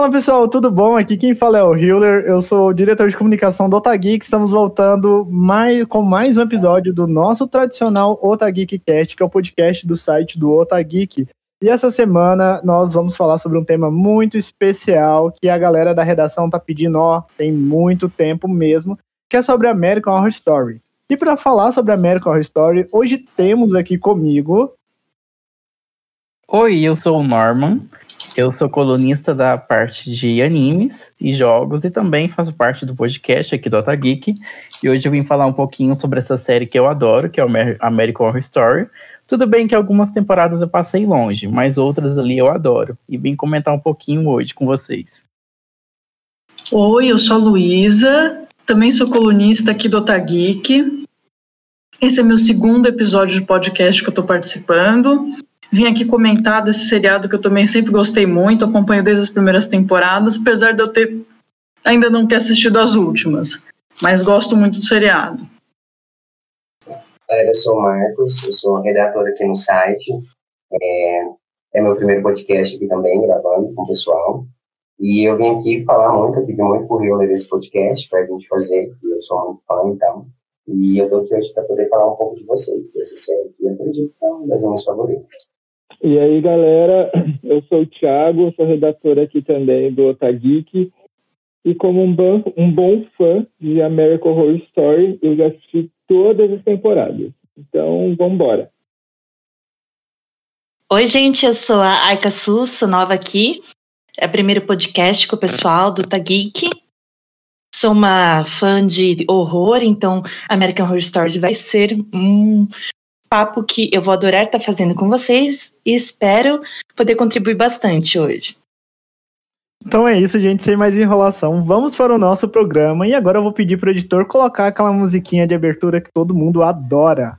Fala pessoal, tudo bom? Aqui quem fala é o Hiller, eu sou diretor de comunicação do Otageek. Estamos voltando mais, com mais um episódio do nosso tradicional Otageek Cast, que é o podcast do site do Otageek. E essa semana nós vamos falar sobre um tema muito especial que a galera da redação tá pedindo, ó, tem muito tempo mesmo, que é sobre American Horror Story. E para falar sobre American Horror Story, hoje temos aqui comigo. Oi, eu sou o Norman. Eu sou colunista da parte de animes e jogos e também faço parte do podcast aqui do Otageek. E hoje eu vim falar um pouquinho sobre essa série que eu adoro, que é o American Horror Story. Tudo bem que algumas temporadas eu passei longe, mas outras ali eu adoro. E vim comentar um pouquinho hoje com vocês. Oi, eu sou a Luísa, também sou colunista aqui do Otageek. Esse é meu segundo episódio de podcast que eu estou participando. Vim aqui comentar desse seriado que eu também sempre gostei muito, acompanho desde as primeiras temporadas, apesar de eu ter ainda não ter assistido as últimas, mas gosto muito do seriado. Eu sou o Marcos, eu sou redator aqui no site. É, é meu primeiro podcast aqui também, gravando com o pessoal. E eu vim aqui falar muito, pedir muito por eu esse podcast para a gente fazer, que eu sou muito fã, então. E eu tô aqui hoje para poder falar um pouco de vocês, dessa série que eu acredito que é uma das minhas favoritas. E aí, galera, eu sou o Thiago, sou redator aqui também do Otageek. E como um bom, um bom fã de American Horror Story, eu já assisti todas as temporadas. Então, vamos embora. Oi, gente, eu sou a Aika Su, sou nova aqui. É o primeiro podcast com o pessoal do Tageek. Sou uma fã de horror, então American Horror Story vai ser um papo que eu vou adorar estar fazendo com vocês e espero poder contribuir bastante hoje. Então é isso, gente, sem mais enrolação. Vamos para o nosso programa e agora eu vou pedir para o editor colocar aquela musiquinha de abertura que todo mundo adora.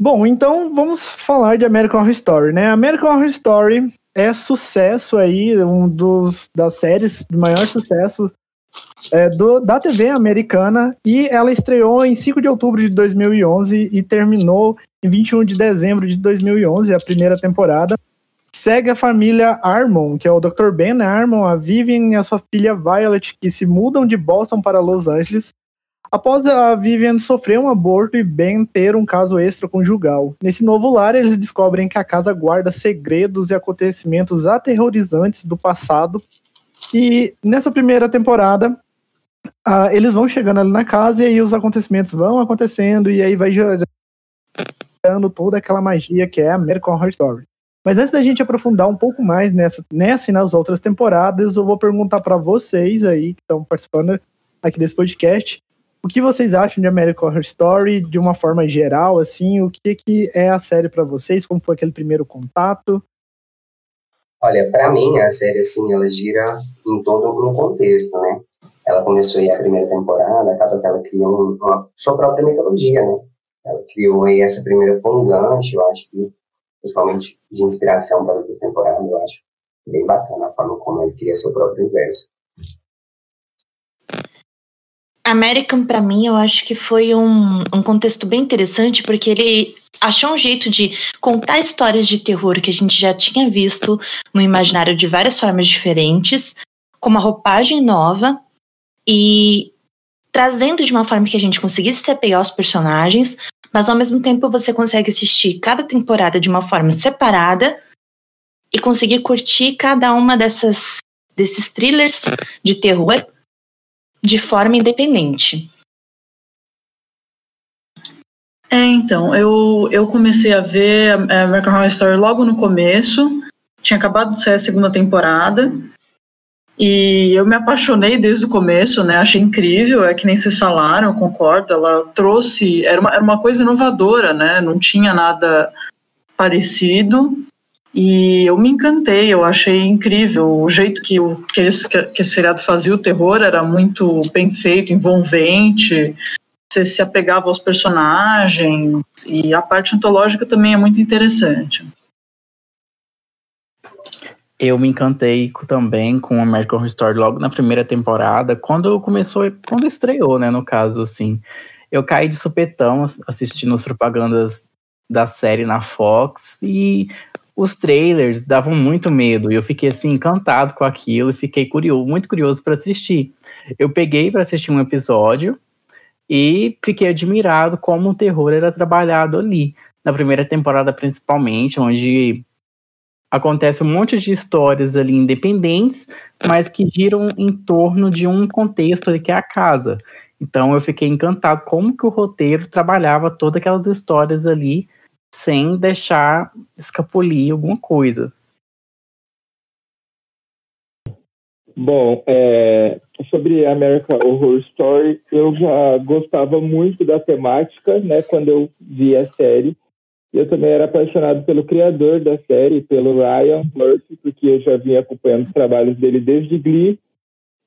Bom, então vamos falar de American Horror Story, né? American Horror Story é sucesso aí, um dos das séries de maior sucesso é, do, da TV americana e ela estreou em 5 de outubro de 2011 e terminou em 21 de dezembro de 2011, a primeira temporada. Segue a família Armon, que é o Dr. Ben Armon, a Vivian e a sua filha Violet, que se mudam de Boston para Los Angeles após a Vivian sofrer um aborto e Ben ter um caso extraconjugal. Nesse novo lar, eles descobrem que a casa guarda segredos e acontecimentos aterrorizantes do passado. E nessa primeira temporada, uh, eles vão chegando ali na casa e aí os acontecimentos vão acontecendo e aí vai gerando toda aquela magia que é a American Horror Story. Mas antes da gente aprofundar um pouco mais nessa, nessa e nas outras temporadas, eu vou perguntar para vocês aí que estão participando aqui desse podcast, o que vocês acham de American Horror Story de uma forma geral, assim, o que, que é a série para vocês, como foi aquele primeiro contato? Olha, para mim a série, assim, ela gira em todo um contexto, né? Ela começou aí a primeira temporada, acaba que ela criou uma sua própria mitologia, né? Ela criou aí essa primeira com eu acho que, principalmente de inspiração para outra temporada, eu acho bem bacana a forma como ele cria seu próprio universo. American, para mim, eu acho que foi um, um contexto bem interessante, porque ele achou um jeito de contar histórias de terror que a gente já tinha visto no imaginário de várias formas diferentes, com uma roupagem nova e trazendo de uma forma que a gente conseguisse se apegar aos personagens, mas ao mesmo tempo você consegue assistir cada temporada de uma forma separada e conseguir curtir cada uma dessas desses thrillers de terror de forma independente. É, então, eu, eu comecei a ver American Horror Story logo no começo, tinha acabado de sair a segunda temporada, e eu me apaixonei desde o começo, né? Achei incrível, é que nem vocês falaram, eu concordo. Ela trouxe, era uma, era uma coisa inovadora, né? Não tinha nada parecido. E eu me encantei, eu achei incrível o jeito que, o, que, esse, que esse seriado fazia o terror, era muito bem feito, envolvente, você se apegava aos personagens, e a parte antológica também é muito interessante. Eu me encantei também com American Horror Story logo na primeira temporada, quando começou, quando estreou, né, no caso, assim. Eu caí de supetão assistindo as propagandas da série na Fox e os trailers davam muito medo. E eu fiquei assim encantado com aquilo e fiquei curioso, muito curioso para assistir. Eu peguei para assistir um episódio e fiquei admirado como o terror era trabalhado ali. Na primeira temporada, principalmente, onde acontece um monte de histórias ali independentes, mas que giram em torno de um contexto ali que é a casa. Então eu fiquei encantado como que o roteiro trabalhava todas aquelas histórias ali sem deixar escapulir alguma coisa. Bom, é, sobre American Horror Story, eu já gostava muito da temática, né, quando eu vi a série. Eu também era apaixonado pelo criador da série, pelo Ryan Murphy, porque eu já vinha acompanhando os trabalhos dele desde Glee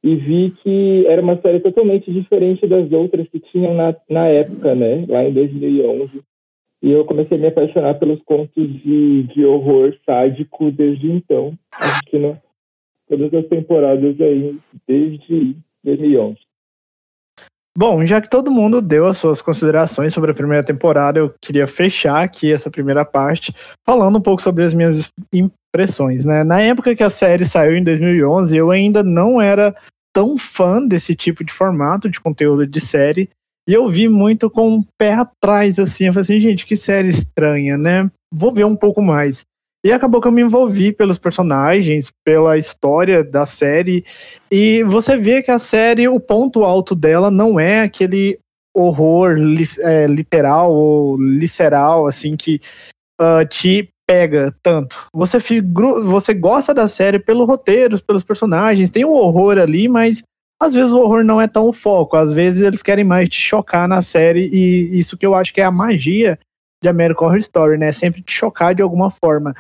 e vi que era uma série totalmente diferente das outras que tinham na, na época, né, lá em 2011. E eu comecei a me apaixonar pelos contos de, de horror sádico desde então, assistindo todas as temporadas aí, desde 2011. Bom, já que todo mundo deu as suas considerações sobre a primeira temporada, eu queria fechar aqui essa primeira parte falando um pouco sobre as minhas impressões, né? Na época que a série saiu em 2011, eu ainda não era tão fã desse tipo de formato de conteúdo de série, e eu vi muito com o pé atrás, assim. Eu falei assim, gente, que série estranha, né? Vou ver um pouco mais. E acabou que eu me envolvi pelos personagens, pela história da série. E você vê que a série, o ponto alto dela não é aquele horror é, literal ou visceral, assim, que uh, te pega tanto. Você, você gosta da série pelo roteiro, pelos personagens, tem um horror ali, mas às vezes o horror não é tão o foco, às vezes eles querem mais te chocar na série, e isso que eu acho que é a magia de American Horror Story, né? Sempre te chocar de alguma forma.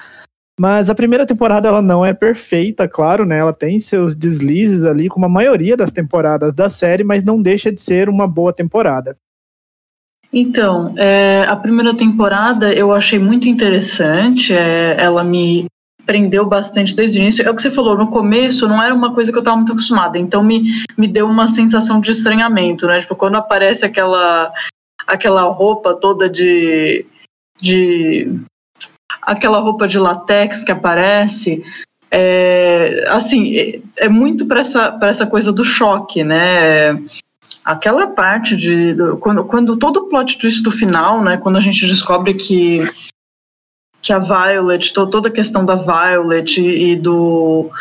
Mas a primeira temporada ela não é perfeita, claro, né? Ela tem seus deslizes ali, como a maioria das temporadas da série, mas não deixa de ser uma boa temporada. Então, é, a primeira temporada eu achei muito interessante. É, ela me prendeu bastante desde o início. É o que você falou, no começo não era uma coisa que eu estava muito acostumada, então me, me deu uma sensação de estranhamento, né? Tipo, quando aparece aquela, aquela roupa toda de. de aquela roupa de latex que aparece. É, assim, é, é muito para essa, essa coisa do choque, né? Aquela parte de. Quando, quando todo o plot twist do final, né? Quando a gente descobre que que a Violet, toda a questão da Violet e do,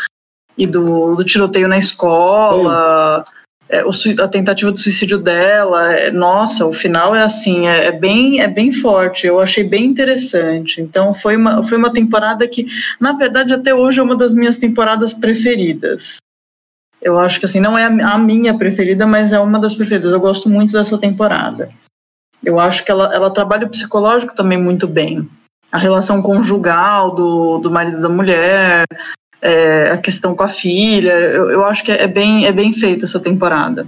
e do, do tiroteio na escola, é, a tentativa de suicídio dela, é, nossa, o final é assim, é, é, bem, é bem forte, eu achei bem interessante. Então foi uma, foi uma temporada que, na verdade, até hoje é uma das minhas temporadas preferidas. Eu acho que assim, não é a, a minha preferida, mas é uma das preferidas. Eu gosto muito dessa temporada. Eu acho que ela, ela trabalha o psicológico também muito bem a relação conjugal do, do marido da mulher, é, a questão com a filha. Eu, eu acho que é bem, é bem feita essa temporada.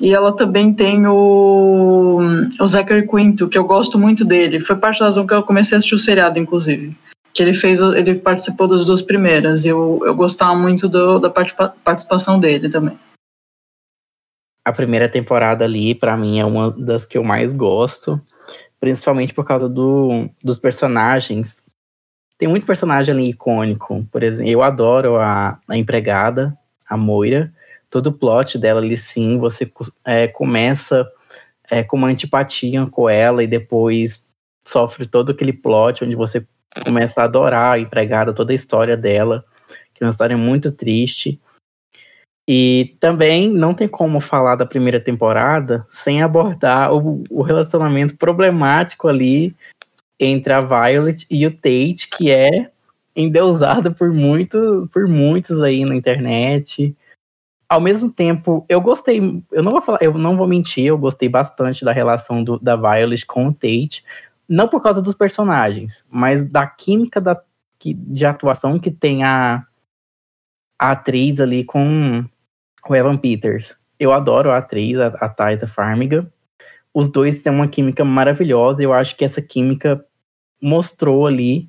E ela também tem o, o Zachary Quinto, que eu gosto muito dele. Foi parte da razão que eu comecei a assistir o seriado, inclusive. Que ele fez, ele participou das duas primeiras. Eu, eu gostava muito do, da participação dele também. A primeira temporada ali, para mim, é uma das que eu mais gosto principalmente por causa do, dos personagens. Tem muito personagem ali icônico. Por exemplo, eu adoro a, a empregada, a Moira. Todo o plot dela ali, sim, você é, começa é, com uma antipatia com ela e depois sofre todo aquele plot onde você começa a adorar a empregada, toda a história dela, que é uma história muito triste. E também não tem como falar da primeira temporada sem abordar o, o relacionamento problemático ali entre a Violet e o Tate, que é endeusado por, muito, por muitos aí na internet. Ao mesmo tempo, eu gostei, eu não vou falar, eu não vou mentir, eu gostei bastante da relação do, da Violet com o Tate, não por causa dos personagens, mas da química da, de atuação que tem a, a atriz ali com o Evan Peters. Eu adoro a atriz, a, a Farmiga. Os dois têm uma química maravilhosa. Eu acho que essa química mostrou ali.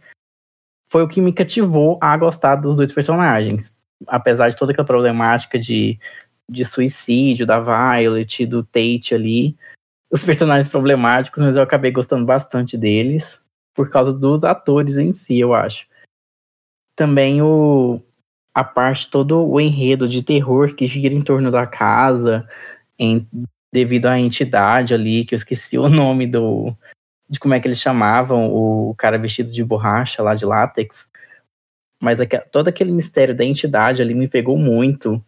Foi o que me cativou a gostar dos dois personagens. Apesar de toda aquela problemática de, de suicídio da Violet, do Tate ali. os personagens problemáticos, mas eu acabei gostando bastante deles por causa dos atores em si, eu acho. Também o a parte todo o enredo de terror que gira em torno da casa, em, devido à entidade ali, que eu esqueci o nome do de como é que eles chamavam o cara vestido de borracha lá de látex. Mas todo aquele mistério da entidade ali me pegou muito.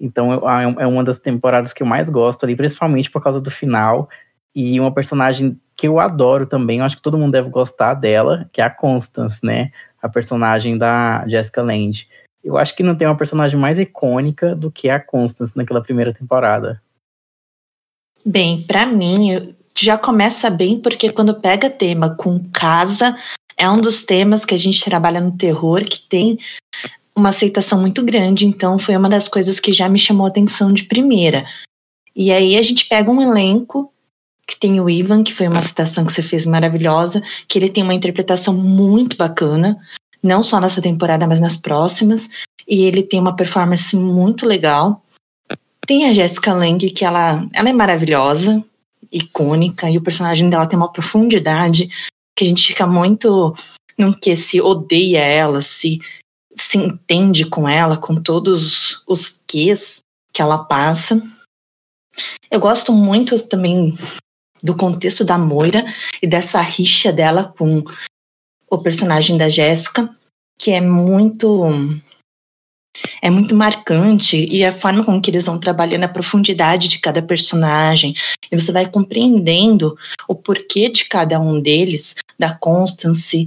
Então é uma das temporadas que eu mais gosto ali, principalmente por causa do final. E uma personagem que eu adoro também, eu acho que todo mundo deve gostar dela, que é a Constance, né? A personagem da Jessica Lange. Eu acho que não tem uma personagem mais icônica do que a Constance naquela primeira temporada. Bem, para mim, já começa bem porque quando pega tema com casa, é um dos temas que a gente trabalha no terror que tem uma aceitação muito grande, então foi uma das coisas que já me chamou a atenção de primeira. E aí a gente pega um elenco que tem o Ivan, que foi uma citação que você fez maravilhosa, que ele tem uma interpretação muito bacana, não só nessa temporada, mas nas próximas, e ele tem uma performance muito legal. Tem a Jessica Lange, que ela, ela é maravilhosa, icônica, e o personagem dela tem uma profundidade que a gente fica muito num que se odeia ela, se se entende com ela, com todos os ques que ela passa. Eu gosto muito também do contexto da Moira e dessa rixa dela com o personagem da Jéssica, que é muito é muito marcante e a forma com que eles vão trabalhando a profundidade de cada personagem e você vai compreendendo o porquê de cada um deles, da Constance,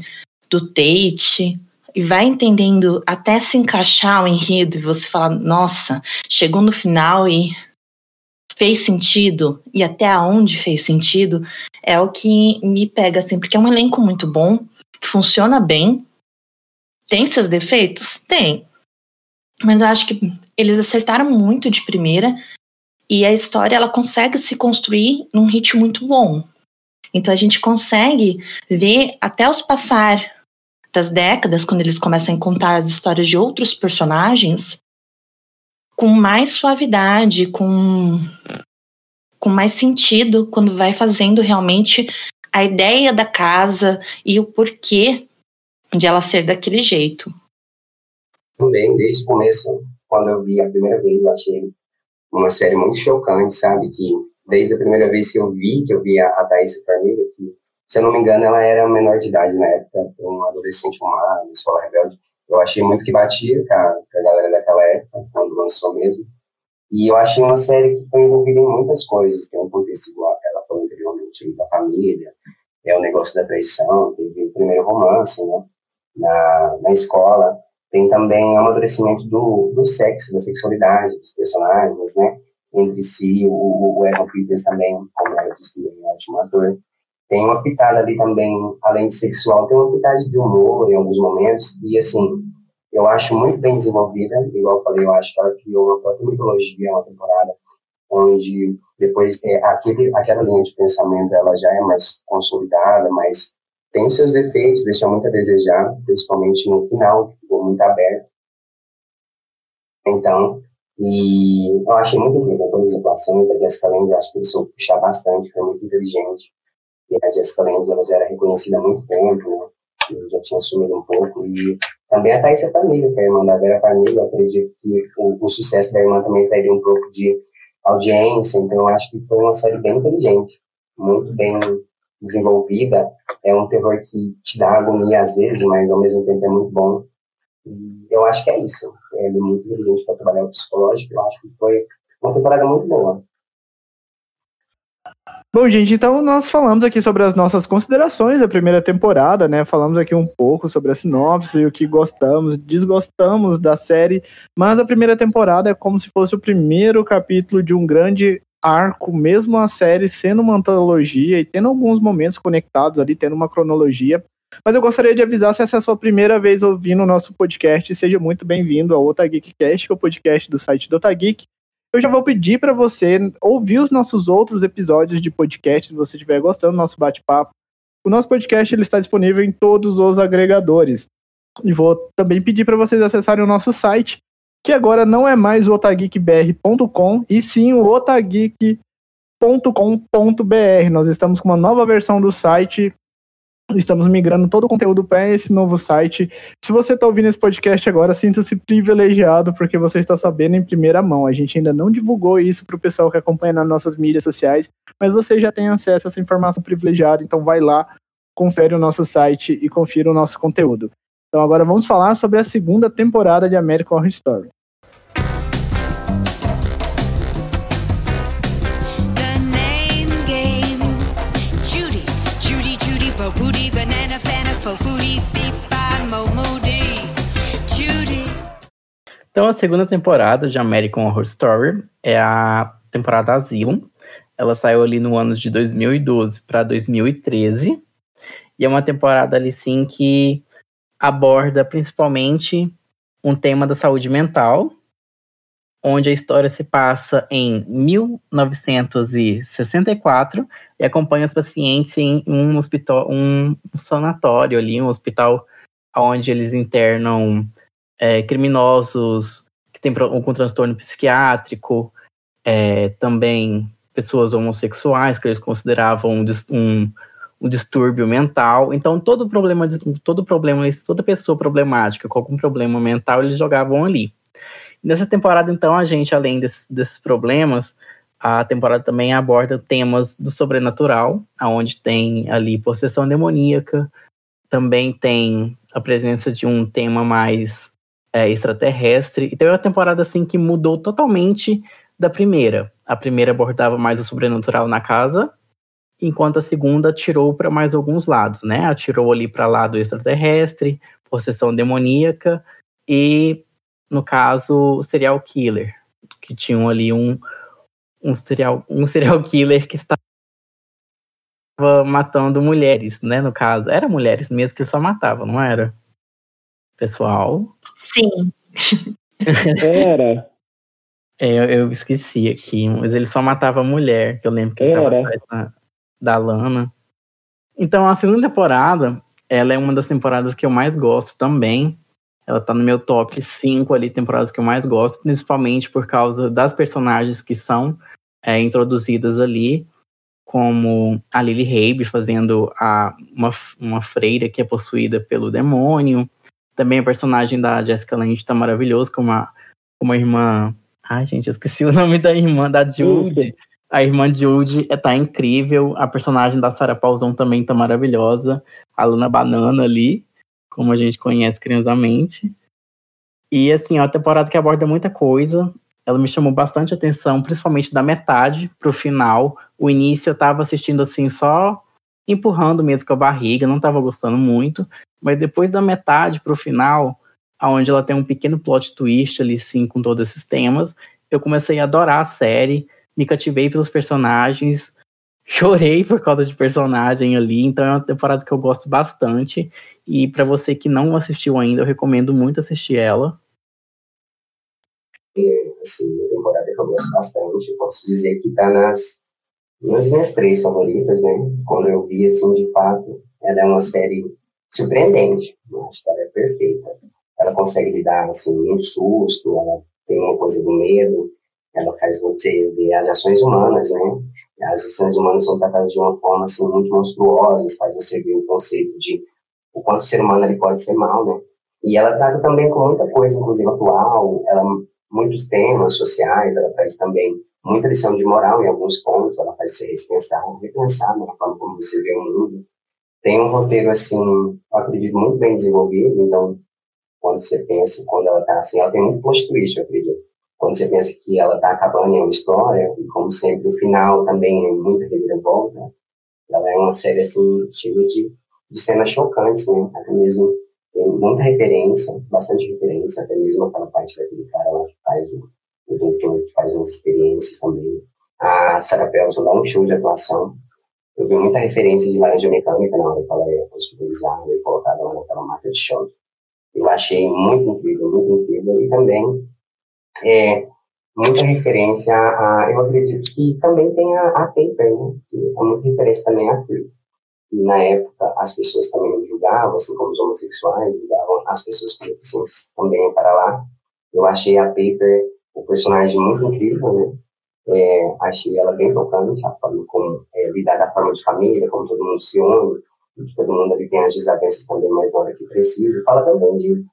do Tate, e vai entendendo até se encaixar o enredo e você fala, nossa, chegou no final e fez sentido e até aonde fez sentido, é o que me pega assim, porque é um elenco muito bom, que funciona bem. Tem seus defeitos? Tem. Mas eu acho que eles acertaram muito de primeira e a história ela consegue se construir num ritmo muito bom. Então a gente consegue ver até os passar das décadas, quando eles começam a contar as histórias de outros personagens, com mais suavidade, com, com mais sentido, quando vai fazendo realmente a ideia da casa e o porquê de ela ser daquele jeito. Também, desde o começo, quando eu vi a primeira vez, eu achei uma série muito chocante, sabe? Que desde a primeira vez que eu vi, que eu vi a, a Thaís Farmiga, que se eu não me engano, ela era menor de idade na época, um adolescente uma escola rebelde. Eu achei muito que batia com a, a galera daquela época, quando lançou mesmo. E eu achei uma série que foi envolvida em muitas coisas, tem um contexto igual ela falou anteriormente, da família, é o negócio da traição, teve o primeiro romance, né, na, na escola. Tem também o amadurecimento do, do sexo, da sexualidade dos personagens, né, entre si, o, o Evan Peters também, como ela disse, é um ótimo ator. Tem uma pitada ali também, além de sexual, tem uma pitada de humor em alguns momentos, e assim, eu acho muito bem desenvolvida, igual eu falei, eu acho que ela criou uma própria mitologia, uma temporada, onde depois é, aquele, aquela linha de pensamento ela já é mais consolidada, mas tem seus defeitos, deixa muito a desejar, principalmente no final, que ficou muito aberto. Então, e eu achei muito incrível todas as atuações, a Jessica Lange, acho que ele puxar bastante, foi muito inteligente. E a Jessica Lange, ela já era reconhecida há muito tempo, né? Já tinha sumido um pouco. E também a Thaisa Família, que é a irmã da Vera Família, eu acredito que o, o sucesso da irmã também traria um pouco de audiência, então acho que foi uma série bem inteligente, muito bem desenvolvida. É um terror que te dá agonia às vezes, mas ao mesmo tempo é muito bom. E eu acho que é isso. Ele é muito inteligente para trabalhar o psicológico. Eu acho que foi uma temporada muito boa. Bom, gente, então nós falamos aqui sobre as nossas considerações da primeira temporada, né? Falamos aqui um pouco sobre a sinopse, o que gostamos, desgostamos da série, mas a primeira temporada é como se fosse o primeiro capítulo de um grande arco, mesmo a série sendo uma antologia e tendo alguns momentos conectados ali, tendo uma cronologia. Mas eu gostaria de avisar se essa é a sua primeira vez ouvindo o nosso podcast, seja muito bem-vindo ao Otageekcast, que é o podcast do site do Otageek eu já vou pedir para você ouvir os nossos outros episódios de podcast, se você estiver gostando do nosso bate-papo. O nosso podcast ele está disponível em todos os agregadores. E vou também pedir para vocês acessarem o nosso site, que agora não é mais o otageekbr.com, e sim o otageek .com.br. Nós estamos com uma nova versão do site. Estamos migrando todo o conteúdo para esse novo site. Se você está ouvindo esse podcast agora, sinta-se privilegiado, porque você está sabendo em primeira mão. A gente ainda não divulgou isso para o pessoal que acompanha nas nossas mídias sociais, mas você já tem acesso a essa informação privilegiada, então vai lá, confere o nosso site e confira o nosso conteúdo. Então agora vamos falar sobre a segunda temporada de American Horror Story. Então, a segunda temporada de American Horror Story é a temporada Asylum. Ela saiu ali no ano de 2012 para 2013. E é uma temporada ali, sim, que aborda principalmente um tema da saúde mental, onde a história se passa em 1964 e acompanha os pacientes em um hospital, um sanatório ali, um hospital onde eles internam é, criminosos que têm com transtorno psiquiátrico, é, também pessoas homossexuais que eles consideravam um, um, um, distúrbio mental. Então, todo problema, todo problema, toda pessoa problemática com algum problema mental, eles jogavam ali. Nessa temporada, então, a gente, além desse, desses problemas, a temporada também aborda temas do sobrenatural, aonde tem ali possessão demoníaca, também tem a presença de um tema mais é, extraterrestre. Então é uma temporada assim que mudou totalmente da primeira. A primeira abordava mais o sobrenatural na casa, enquanto a segunda tirou para mais alguns lados, né? Atirou ali para lado extraterrestre, possessão demoníaca e, no caso, serial killer, que tinham ali um, um, serial, um serial killer que estava matando mulheres, né? No caso, era mulheres mesmo que ele só matava, não era? Pessoal? Sim. Era. É, eu, eu, esqueci aqui, mas ele só matava mulher, que eu lembro que ele atrás da, da Lana. Então, a segunda temporada, ela é uma das temporadas que eu mais gosto também. Ela tá no meu top 5 ali, temporadas que eu mais gosto, principalmente por causa das personagens que são é, introduzidas ali, como a Lily Rabe fazendo a, uma, uma freira que é possuída pelo demônio, também a personagem da Jessica Lange tá maravilhoso, como a, como a irmã. Ai, gente, eu esqueci o nome da irmã da Jude. A irmã Jude tá incrível. A personagem da Sarah Paulson também tá maravilhosa. A Luna Banana ali, como a gente conhece carinhosamente. E assim, é uma temporada que aborda muita coisa. Ela me chamou bastante atenção, principalmente da metade pro final. O início eu tava assistindo assim só empurrando mesmo com a barriga, não tava gostando muito. Mas depois da metade para o final, aonde ela tem um pequeno plot twist ali, sim, com todos esses temas, eu comecei a adorar a série, me cativei pelos personagens, chorei por causa de personagem ali, então é uma temporada que eu gosto bastante. E para você que não assistiu ainda, eu recomendo muito assistir ela. É, assim, uma temporada que eu gosto bastante, posso dizer que tá nas, minhas três favoritas, né? Quando eu vi, assim, de fato, ela é uma série surpreendente. Eu acho que ela é perfeita. Ela consegue lidar assim, muito susto, ela tem uma coisa do medo, ela faz você ver as ações humanas, né? As ações humanas são tratadas de uma forma assim, muito monstruosa, faz você ver o conceito de o quanto o ser humano ele pode ser mal, né? E ela trata também com muita coisa, inclusive atual, ela muitos temas sociais, ela traz também muita lição de moral em alguns pontos, ela faz repensar, repensar né, a forma como você vê o mundo, tem um roteiro, assim, eu acredito, muito bem desenvolvido, então, quando você pensa, quando ela tá assim, ela tem muito plot twist, eu acredito. Quando você pensa que ela tá acabando em uma história, e como sempre, o final também é muita reviravolta, ela é uma série, assim, cheia de, de cenas chocantes, né, até mesmo tem muita referência, bastante referência, até mesmo aquela parte daquele cara lá que faz o doutor, que faz umas experiências também. A Sarah Paulson dá um show de atuação, eu vi muita referência de laranja mecânica na hora que ela é hospitalizada e colocada lá naquela máquina de choque. Eu achei muito incrível, muito incrível. E também é, muita referência a, eu acredito que também tem a, a Paper, né? Que é muita referência também a Freak. E na época as pessoas também julgavam, assim como os homossexuais, julgavam as pessoas com deficiências também para lá. Eu achei a Paper o personagem muito incrível, né? É, achei ela bem tocante, a forma como é, lidar da forma de família, como todo mundo se une, que todo mundo ali tem as desavenças também mais na hora que precisa. Fala também de,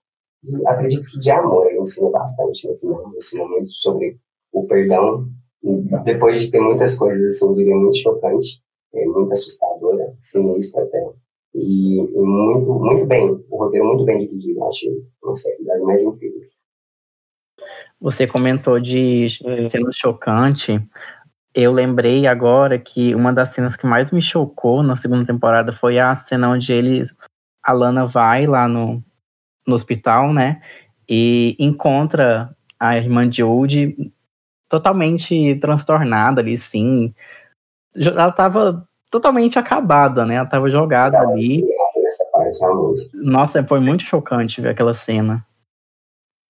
de acredito que de amor, ele ensina bastante no final, nesse momento, sobre o perdão. E depois de ter muitas coisas, assim, diria, muito chocante, é, muito assustadora, sinistra até. E, e, muito, muito bem, o roteiro muito bem dividido, eu achei uma série das mais incríveis. Você comentou de cena chocante. Eu lembrei agora que uma das cenas que mais me chocou na segunda temporada foi a cena onde eles, a Lana vai lá no, no hospital, né? E encontra a irmã de Old totalmente transtornada ali, sim. Ela tava totalmente acabada, né? Ela tava jogada ali. Nossa, foi muito chocante ver aquela cena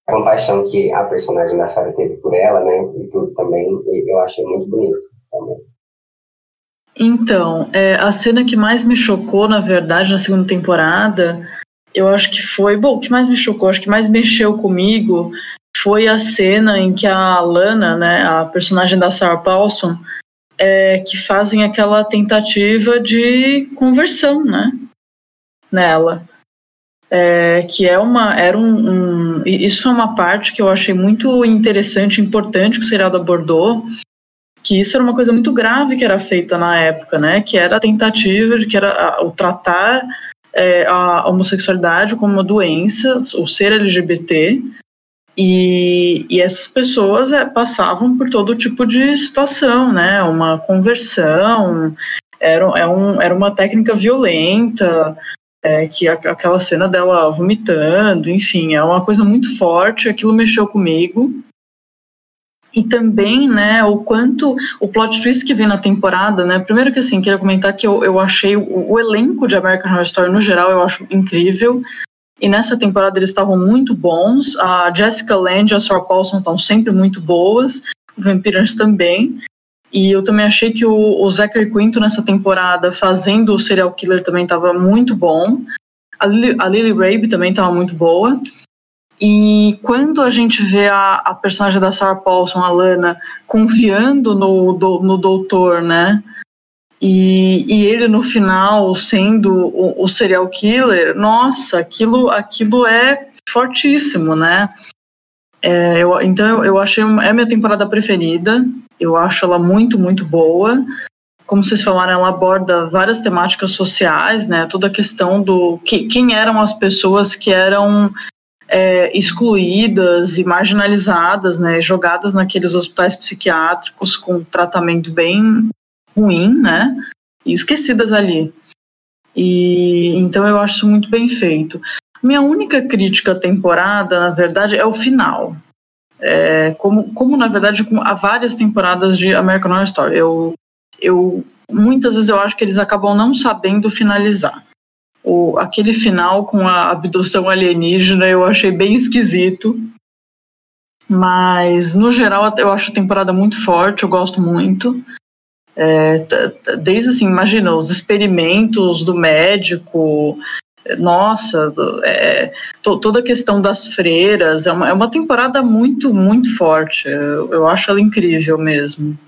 a compaixão que a personagem da Sarah teve por ela, né, e tudo também, eu achei muito bonito também. Então, é, a cena que mais me chocou, na verdade, na segunda temporada, eu acho que foi, bom, o que mais me chocou, acho que mais mexeu comigo foi a cena em que a Lana, né, a personagem da Sarah Paulson, é, que fazem aquela tentativa de conversão, né, nela é, que é uma, era um, um, isso é uma parte que eu achei muito interessante, importante que o seriado abordou, que isso era uma coisa muito grave que era feita na época, né, que era a tentativa de que era o tratar é, a homossexualidade como uma doença, o ser LGBT, e, e essas pessoas é, passavam por todo tipo de situação, né, uma conversão, era, é um, era uma técnica violenta, é, que aquela cena dela vomitando, enfim, é uma coisa muito forte, aquilo mexeu comigo. E também, né, o quanto o plot twist que vem na temporada, né, primeiro que assim, queria comentar que eu, eu achei o, o elenco de American Horror Story no geral, eu acho incrível, e nessa temporada eles estavam muito bons, a Jessica Lange e a Sarah Paulson estão sempre muito boas, o Vampirans também, e eu também achei que o, o Zachary Quinto nessa temporada fazendo o serial killer também estava muito bom. A Lily, a Lily Rabe também estava muito boa. E quando a gente vê a, a, personagem da Sarah Paulson, a Lana, confiando no, do, no doutor, né? E, e, ele no final sendo o, o, serial killer, nossa, aquilo, aquilo é fortíssimo, né? É, eu, então eu, achei é a minha temporada preferida. Eu acho ela muito, muito boa. Como vocês falaram, ela aborda várias temáticas sociais, né? Toda a questão do que, quem eram as pessoas que eram é, excluídas e marginalizadas, né? Jogadas naqueles hospitais psiquiátricos com tratamento bem ruim, né? E esquecidas ali. E então eu acho isso muito bem feito. Minha única crítica à temporada, na verdade, é o final. É, como, como, na verdade, há várias temporadas de American Horror Story. Eu, eu, muitas vezes eu acho que eles acabam não sabendo finalizar. O, aquele final com a abdução alienígena eu achei bem esquisito. Mas, no geral, eu acho a temporada muito forte, eu gosto muito. É, desde assim, imagina, os experimentos do médico, nossa, é, to, toda a questão das freiras, é uma, é uma temporada muito, muito forte. Eu, eu, acho ela incrível mesmo.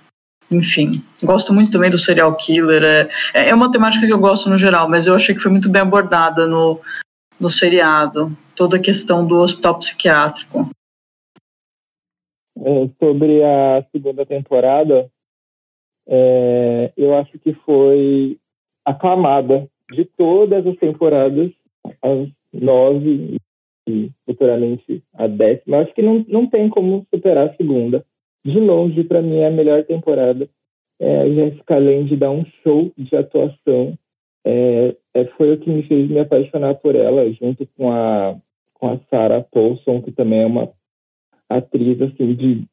Enfim, gosto muito também do serial killer. É, é, é uma temática que eu gosto no geral, mas eu achei que foi muito bem abordada no, no seriado. Toda a questão do hospital psiquiátrico. É, sobre a segunda temporada, é, eu acho que foi aclamada de todas as temporadas, as nove e futuramente a décima. Acho que não, não tem como superar a segunda. De longe, para mim, é a melhor temporada. É, a Jessica Lange dá um show de atuação. É, é, foi o que me fez me apaixonar por ela, junto com a, com a Sarah Paulson, que também é uma atriz assim, de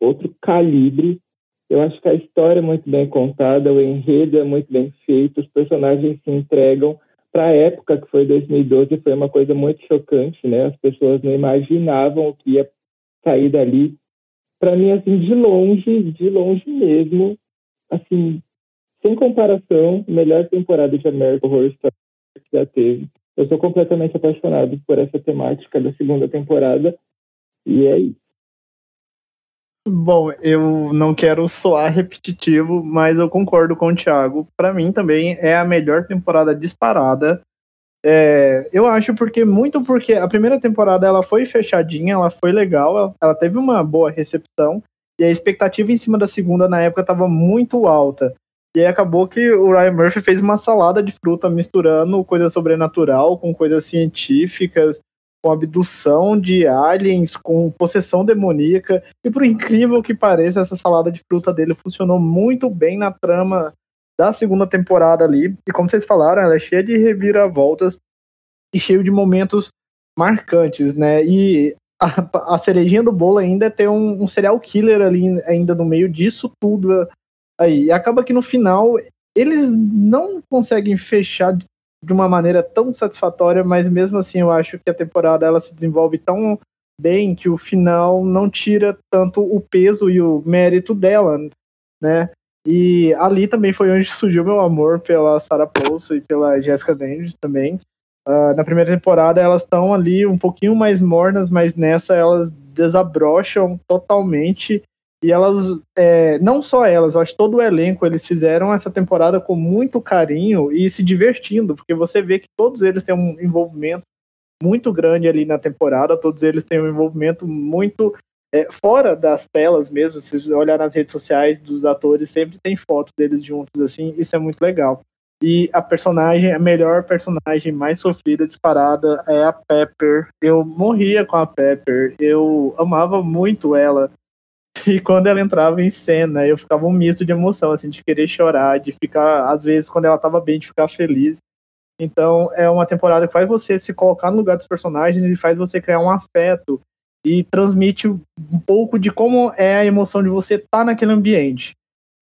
outro calibre. Eu acho que a história é muito bem contada, o enredo é muito bem feito, os personagens se entregam. Para a época, que foi 2012, foi uma coisa muito chocante, né? As pessoas não imaginavam o que ia sair dali. Para mim, assim, de longe, de longe mesmo, assim, sem comparação, melhor temporada de American Horror Story que já teve. Eu sou completamente apaixonado por essa temática da segunda temporada e é isso. Bom, eu não quero soar repetitivo, mas eu concordo com o Thiago. Para mim também é a melhor temporada disparada. É, eu acho porque muito porque a primeira temporada ela foi fechadinha, ela foi legal, ela, ela teve uma boa recepção e a expectativa em cima da segunda na época estava muito alta. E aí acabou que o Ryan Murphy fez uma salada de fruta misturando coisa sobrenatural com coisas científicas, com abdução de aliens, com possessão demoníaca. E por incrível que pareça, essa salada de fruta dele funcionou muito bem na trama da segunda temporada ali. E como vocês falaram, ela é cheia de reviravoltas e cheio de momentos marcantes, né? E a, a cerejinha do bolo ainda é um, um serial killer ali ainda no meio disso tudo aí. E acaba que no final eles não conseguem fechar de uma maneira tão satisfatória, mas mesmo assim eu acho que a temporada ela se desenvolve tão bem que o final não tira tanto o peso e o mérito dela, né? E ali também foi onde surgiu meu amor pela Sarah Paulson e pela Jessica Lange também. Uh, na primeira temporada elas estão ali um pouquinho mais mornas, mas nessa elas desabrocham totalmente e elas, é, não só elas, eu acho todo o elenco, eles fizeram essa temporada com muito carinho e se divertindo, porque você vê que todos eles têm um envolvimento muito grande ali na temporada, todos eles têm um envolvimento muito é, fora das telas mesmo. Se olhar nas redes sociais dos atores, sempre tem fotos deles juntos assim, isso é muito legal. E a personagem, a melhor personagem mais sofrida, disparada, é a Pepper. Eu morria com a Pepper, eu amava muito ela. E quando ela entrava em cena, eu ficava um misto de emoção, assim, de querer chorar, de ficar, às vezes, quando ela tava bem, de ficar feliz. Então, é uma temporada que faz você se colocar no lugar dos personagens e faz você criar um afeto e transmite um pouco de como é a emoção de você estar tá naquele ambiente.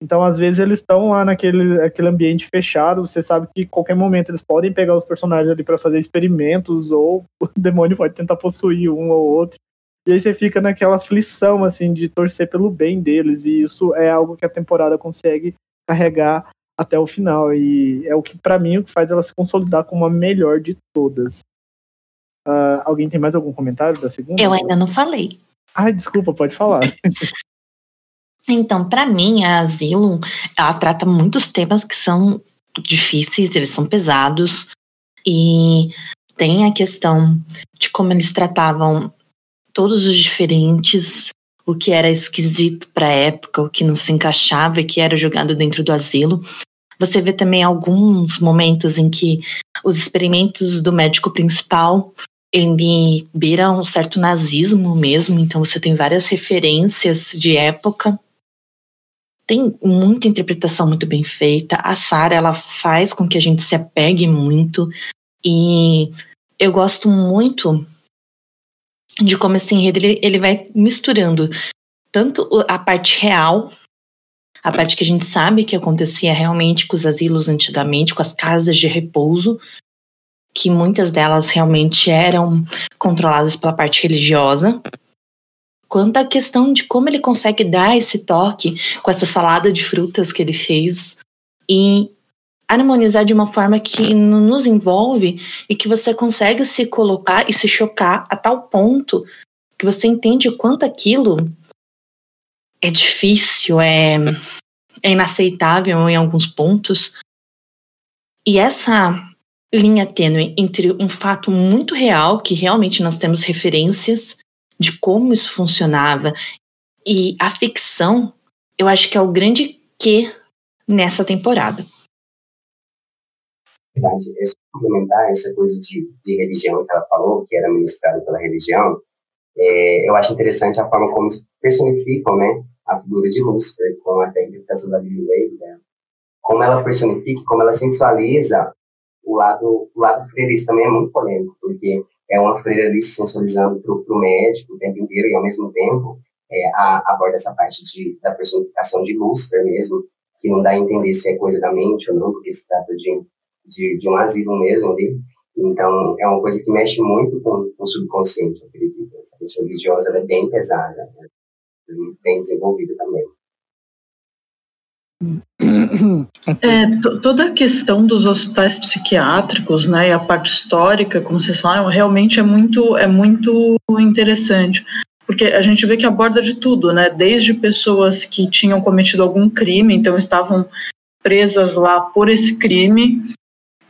Então, às vezes, eles estão lá naquele aquele ambiente fechado, você sabe que qualquer momento eles podem pegar os personagens ali para fazer experimentos, ou o demônio pode tentar possuir um ou outro. E aí você fica naquela aflição, assim, de torcer pelo bem deles. E isso é algo que a temporada consegue carregar até o final. E é o que, para mim, o que faz ela se consolidar como a melhor de todas. Uh, alguém tem mais algum comentário da segunda? Eu ainda não falei. Ah, desculpa, pode falar. então, para mim, a Asylum, ela trata muitos temas que são difíceis, eles são pesados. E tem a questão de como eles tratavam todos os diferentes, o que era esquisito para a época, o que não se encaixava e que era jogado dentro do asilo. Você vê também alguns momentos em que os experimentos do médico principal ele beira um certo nazismo mesmo, então você tem várias referências de época. Tem muita interpretação muito bem feita. A Sarah, ela faz com que a gente se apegue muito e eu gosto muito de como esse enredo ele, ele vai misturando tanto a parte real, a parte que a gente sabe que acontecia realmente com os asilos antigamente, com as casas de repouso, que muitas delas realmente eram controladas pela parte religiosa, quanto a questão de como ele consegue dar esse toque com essa salada de frutas que ele fez e harmonizar de uma forma que nos envolve e que você consegue se colocar e se chocar a tal ponto que você entende o quanto aquilo é difícil, é, é inaceitável em alguns pontos. E essa linha tênue entre um fato muito real, que realmente nós temos referências de como isso funcionava, e a ficção, eu acho que é o grande que nessa temporada verdade, é complementar essa coisa de, de religião que ela falou, que era ministrada pela religião, é, eu acho interessante a forma como personificam, né, a figura de Lúcifer, com a interpretação da Lily Wade, né? como ela personifica, como ela sensualiza o lado, o lado freirista também é muito polêmico, porque é uma freira ali se sensualizando para o médico o tempo inteiro e ao mesmo tempo é, a, aborda essa parte de, da personificação de Lúcifer mesmo, que não dá a entender se é coisa da mente ou não, porque se trata de de, de um asilo mesmo ali. Então, é uma coisa que mexe muito com, com o subconsciente, acredito. Essa questão religiosa é bem pesada, né? bem desenvolvida também. É, toda a questão dos hospitais psiquiátricos, né, e a parte histórica, como vocês falaram, realmente é muito, é muito interessante, porque a gente vê que aborda de tudo, né? Desde pessoas que tinham cometido algum crime, então estavam presas lá por esse crime,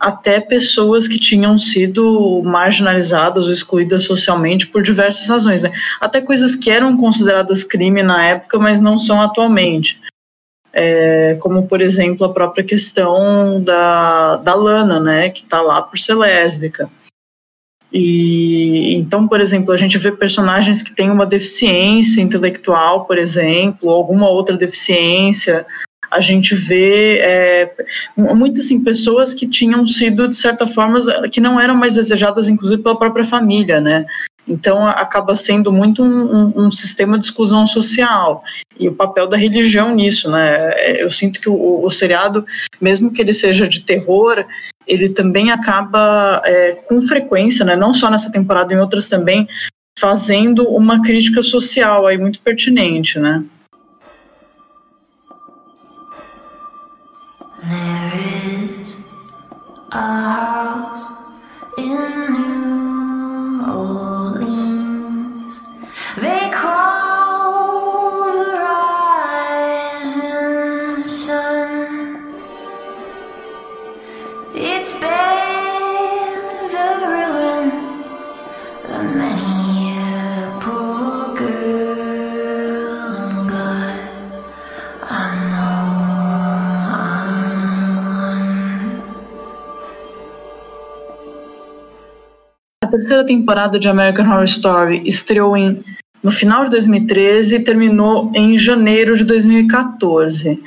até pessoas que tinham sido marginalizadas ou excluídas socialmente por diversas razões, né? Até coisas que eram consideradas crime na época, mas não são atualmente. É, como, por exemplo, a própria questão da, da Lana, né, que está lá por ser lésbica. E então, por exemplo, a gente vê personagens que têm uma deficiência intelectual, por exemplo, ou alguma outra deficiência. A gente vê é, muitas assim, pessoas que tinham sido, de certa forma, que não eram mais desejadas, inclusive, pela própria família, né? Então, acaba sendo muito um, um, um, sistema de exclusão social. E o papel da religião nisso, né? É, eu sinto que o, o seriado, mesmo que ele seja de terror, ele também acaba, é, com frequência, né? Não só nessa temporada, em outras também, fazendo uma crítica social aí muito pertinente, né? There is a house in New terceira temporada de American Horror Story estreou em, no final de 2013 e terminou em janeiro de 2014.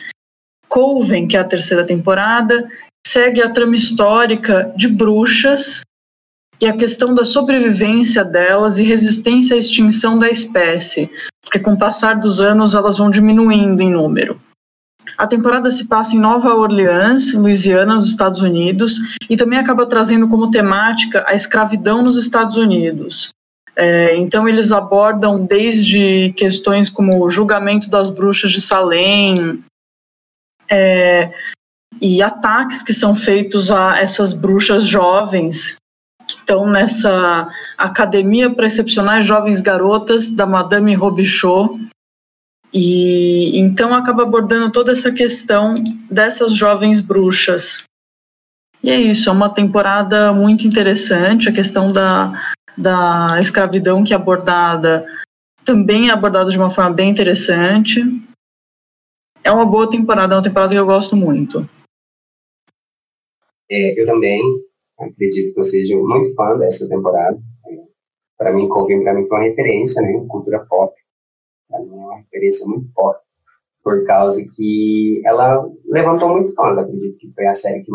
Coven, que é a terceira temporada, segue a trama histórica de bruxas e a questão da sobrevivência delas e resistência à extinção da espécie, porque com o passar dos anos elas vão diminuindo em número. A temporada se passa em Nova Orleans, Louisiana, nos Estados Unidos, e também acaba trazendo como temática a escravidão nos Estados Unidos. É, então, eles abordam desde questões como o julgamento das bruxas de Salem é, e ataques que são feitos a essas bruxas jovens que estão nessa academia para excepcionais jovens garotas da Madame Robichaud, e então acaba abordando toda essa questão dessas jovens bruxas. E é isso, é uma temporada muito interessante, a questão da, da escravidão que é abordada também é abordada de uma forma bem interessante. É uma boa temporada, é uma temporada que eu gosto muito. É, eu também acredito que eu seja muito fã dessa temporada. Para mim, Coven para mim foi uma referência, né, cultura pop referência muito forte, por causa que ela levantou muito fãs. Acredito que foi a série que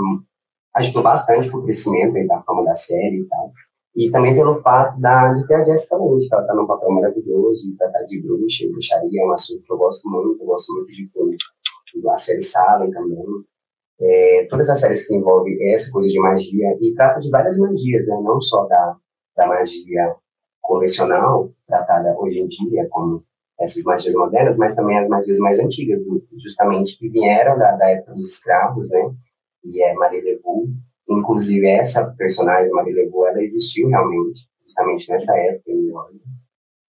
ajudou bastante o crescimento da fama da série e tal. E também pelo fato da, de ter a Jessica Lange, que ela tá num papel maravilhoso, de tratar de bruxa e bruxaria, é um assunto que eu gosto muito, eu gosto muito de tudo. A série Salem também. É, todas as séries que envolvem essa coisa de magia, e trata de várias magias, né? não só da, da magia convencional, tratada hoje em dia, como essas magias modernas, mas também as magias mais antigas, justamente que vieram da, da época dos escravos, né? E é Marie Leroux. Inclusive, essa personagem, Marie Leroux, ela existiu realmente, justamente nessa época em New.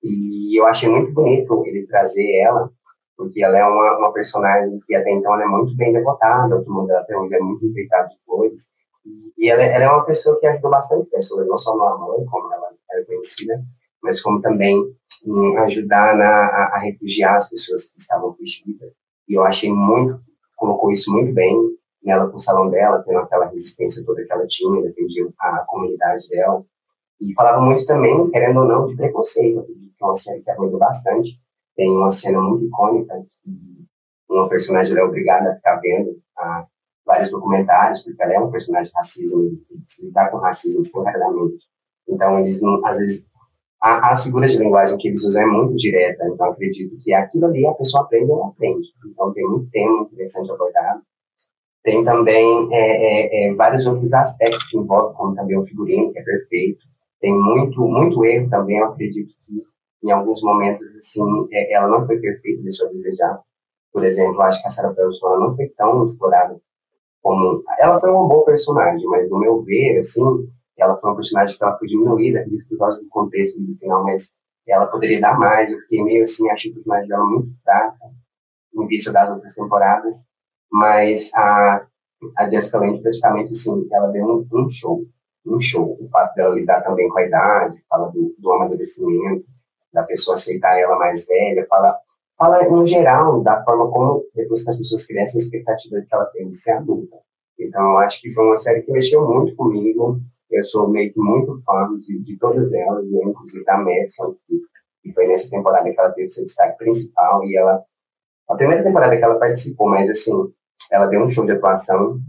E eu achei muito bonito ele trazer ela, porque ela é uma, uma personagem que até então é muito bem devotada, o mundo dela até hoje é muito enfeitado de flores. E ela, ela, é uma pessoa que ajudou bastante pessoas, não só no amor, como ela era conhecida, mas como também em ajudar na, a, a, refugiar as pessoas que estavam fugidas. E eu achei muito, colocou isso muito bem nela com o salão dela, tendo aquela resistência toda que ela tinha, defendia a comunidade dela. E falava muito também, querendo ou não, de preconceito, que é uma série que abordou bastante. Tem uma cena muito icônica que uma personagem é obrigada a ficar vendo a, vários documentários, porque ela é um personagem de racismo, e lidar com racismo escancaradamente. Então, eles, não, às vezes, a, as figuras de linguagem que eles usam é muito direta, então acredito que aquilo ali a pessoa aprende ou não aprende. Então tem muito tema interessante abordado. Tem também é, é, é, vários outros aspectos que envolvem, como também o figurino, que é perfeito. Tem muito, muito erro também, eu acredito que em alguns momentos, assim, é, ela não foi perfeita, deixou a desejar. Por exemplo, acho que a Sarah Paulson não foi tão explorada como... Ela foi uma boa personagem, mas no meu ver, assim, ela foi uma personagem que ela foi diminuída, por causa do contexto do final, mas ela poderia dar mais. Eu fiquei meio assim, achei o personagem dela muito fraca em vista das outras temporadas, mas a, a Jessica Lange praticamente assim, ela deu um, um show, um show. O fato dela lidar também com a idade, fala do, do amadurecimento, da pessoa aceitar ela mais velha, fala, fala no geral da forma como depois que as pessoas crescem, a expectativa que ela tem de ser adulta. Então, eu acho que foi uma série que mexeu muito comigo. Eu sou meio que muito fã de, de todas elas, né? inclusive da Madison, que, foi nessa temporada que ela teve seu destaque principal. E ela, a primeira temporada que ela participou, mas assim, ela deu um show de atuação.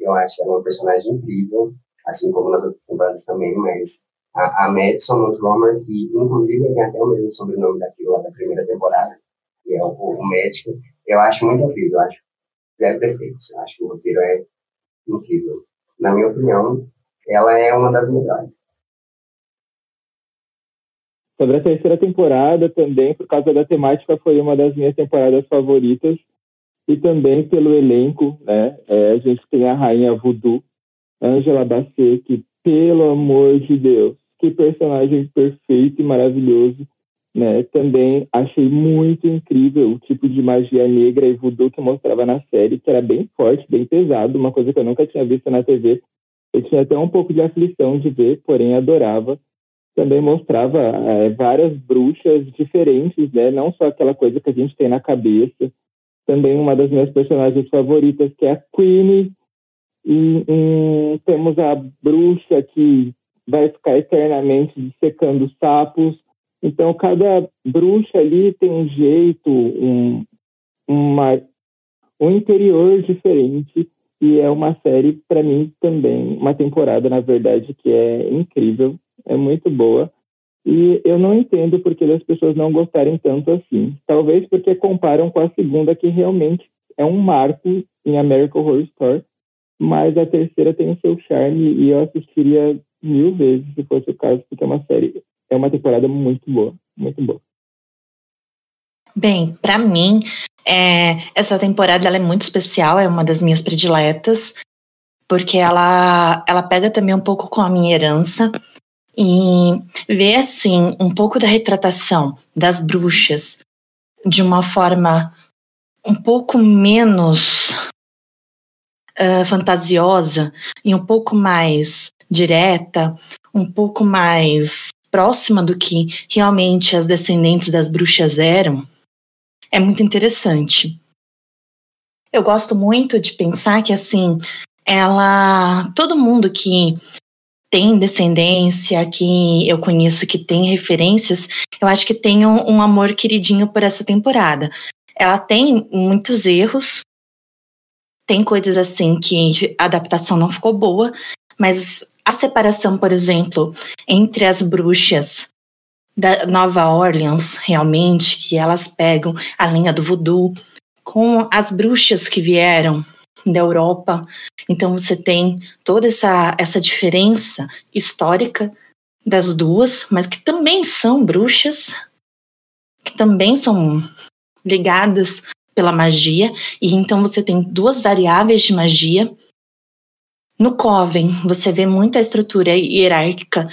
eu acho ela uma personagem incrível, assim como nas outras temporadas também. Mas a, a Madison Montgomery, que inclusive tem até o mesmo sobrenome daquilo lá da primeira temporada, que é o, o médico, eu acho muito incrível. Eu acho zero perfeito. Eu acho que o roteiro é incrível. Na minha opinião, ela é uma das melhores. Sobre a terceira temporada também, por causa da temática, foi uma das minhas temporadas favoritas. E também pelo elenco, né? É, a gente tem a rainha Voodoo, Angela Bassett, que, pelo amor de Deus, que personagem perfeito e maravilhoso. Né? Também achei muito incrível o tipo de magia negra e voodoo que mostrava na série, que era bem forte, bem pesado, uma coisa que eu nunca tinha visto na TV. Eu tinha até um pouco de aflição de ver, porém adorava. Também mostrava é, várias bruxas diferentes, né? não só aquela coisa que a gente tem na cabeça. Também uma das minhas personagens favoritas, que é a Queenie. E temos a bruxa que vai ficar eternamente secando sapos então, cada bruxa ali tem um jeito, um, uma, um interior diferente. E é uma série, para mim, também, uma temporada, na verdade, que é incrível, é muito boa. E eu não entendo porque as pessoas não gostarem tanto assim. Talvez porque comparam com a segunda, que realmente é um marco em American Horror Story. Mas a terceira tem o seu charme e eu assistiria mil vezes, se fosse o caso, porque é uma série é uma temporada muito boa, muito boa. Bem, para mim, é, essa temporada ela é muito especial, é uma das minhas prediletas, porque ela, ela pega também um pouco com a minha herança e vê, assim, um pouco da retratação das bruxas de uma forma um pouco menos uh, fantasiosa e um pouco mais direta, um pouco mais próxima do que realmente as descendentes das bruxas eram, é muito interessante. Eu gosto muito de pensar que assim, ela, todo mundo que tem descendência, que eu conheço que tem referências, eu acho que tem um, um amor queridinho por essa temporada. Ela tem muitos erros, tem coisas assim que a adaptação não ficou boa, mas a separação, por exemplo, entre as bruxas da Nova Orleans, realmente, que elas pegam a linha do voodoo, com as bruxas que vieram da Europa. Então você tem toda essa, essa diferença histórica das duas, mas que também são bruxas, que também são ligadas pela magia, e então você tem duas variáveis de magia no Coven, você vê muita estrutura hierárquica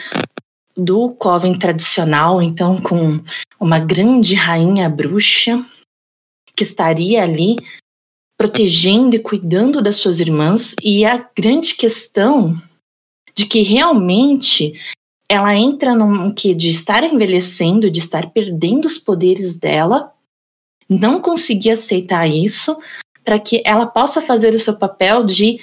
do Coven tradicional, então com uma grande rainha bruxa que estaria ali protegendo e cuidando das suas irmãs, e a grande questão de que realmente ela entra num que de estar envelhecendo, de estar perdendo os poderes dela, não conseguir aceitar isso, para que ela possa fazer o seu papel de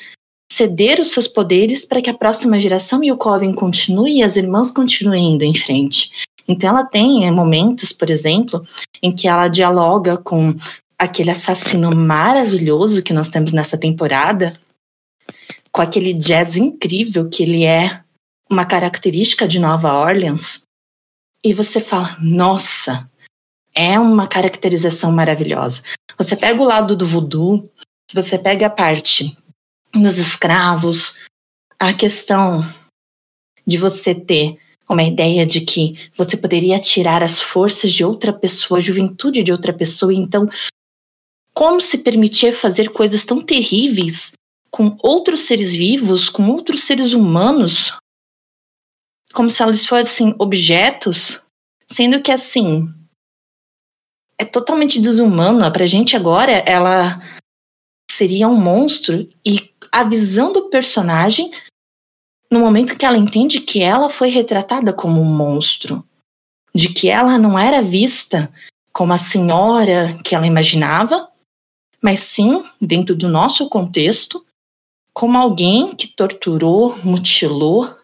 ceder os seus poderes para que a próxima geração e o Coven continue e as irmãs continuem indo em frente. Então ela tem é, momentos, por exemplo, em que ela dialoga com aquele assassino maravilhoso que nós temos nessa temporada, com aquele jazz incrível que ele é uma característica de Nova Orleans. E você fala, nossa, é uma caracterização maravilhosa. Você pega o lado do voodoo, você pega a parte nos escravos, a questão de você ter uma ideia de que você poderia tirar as forças de outra pessoa, a juventude de outra pessoa, então como se permitir fazer coisas tão terríveis com outros seres vivos, com outros seres humanos, como se eles fossem objetos, Sendo que assim, é totalmente desumana pra gente agora, ela seria um monstro e a visão do personagem no momento que ela entende que ela foi retratada como um monstro, de que ela não era vista como a senhora que ela imaginava, mas sim, dentro do nosso contexto, como alguém que torturou, mutilou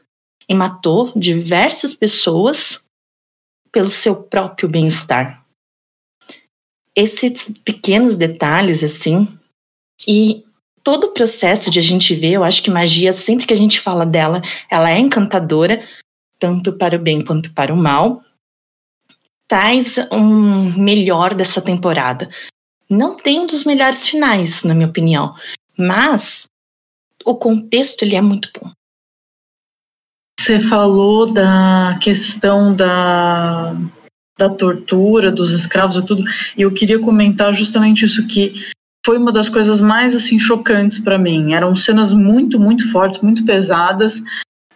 e matou diversas pessoas pelo seu próprio bem-estar. Esses pequenos detalhes, assim, e todo o processo de a gente ver, eu acho que magia, sempre que a gente fala dela, ela é encantadora, tanto para o bem quanto para o mal. Traz um melhor dessa temporada. Não tem um dos melhores finais, na minha opinião, mas o contexto ele é muito bom. Você falou da questão da, da tortura dos escravos e tudo, e eu queria comentar justamente isso que foi uma das coisas mais assim chocantes para mim. Eram cenas muito, muito fortes, muito pesadas.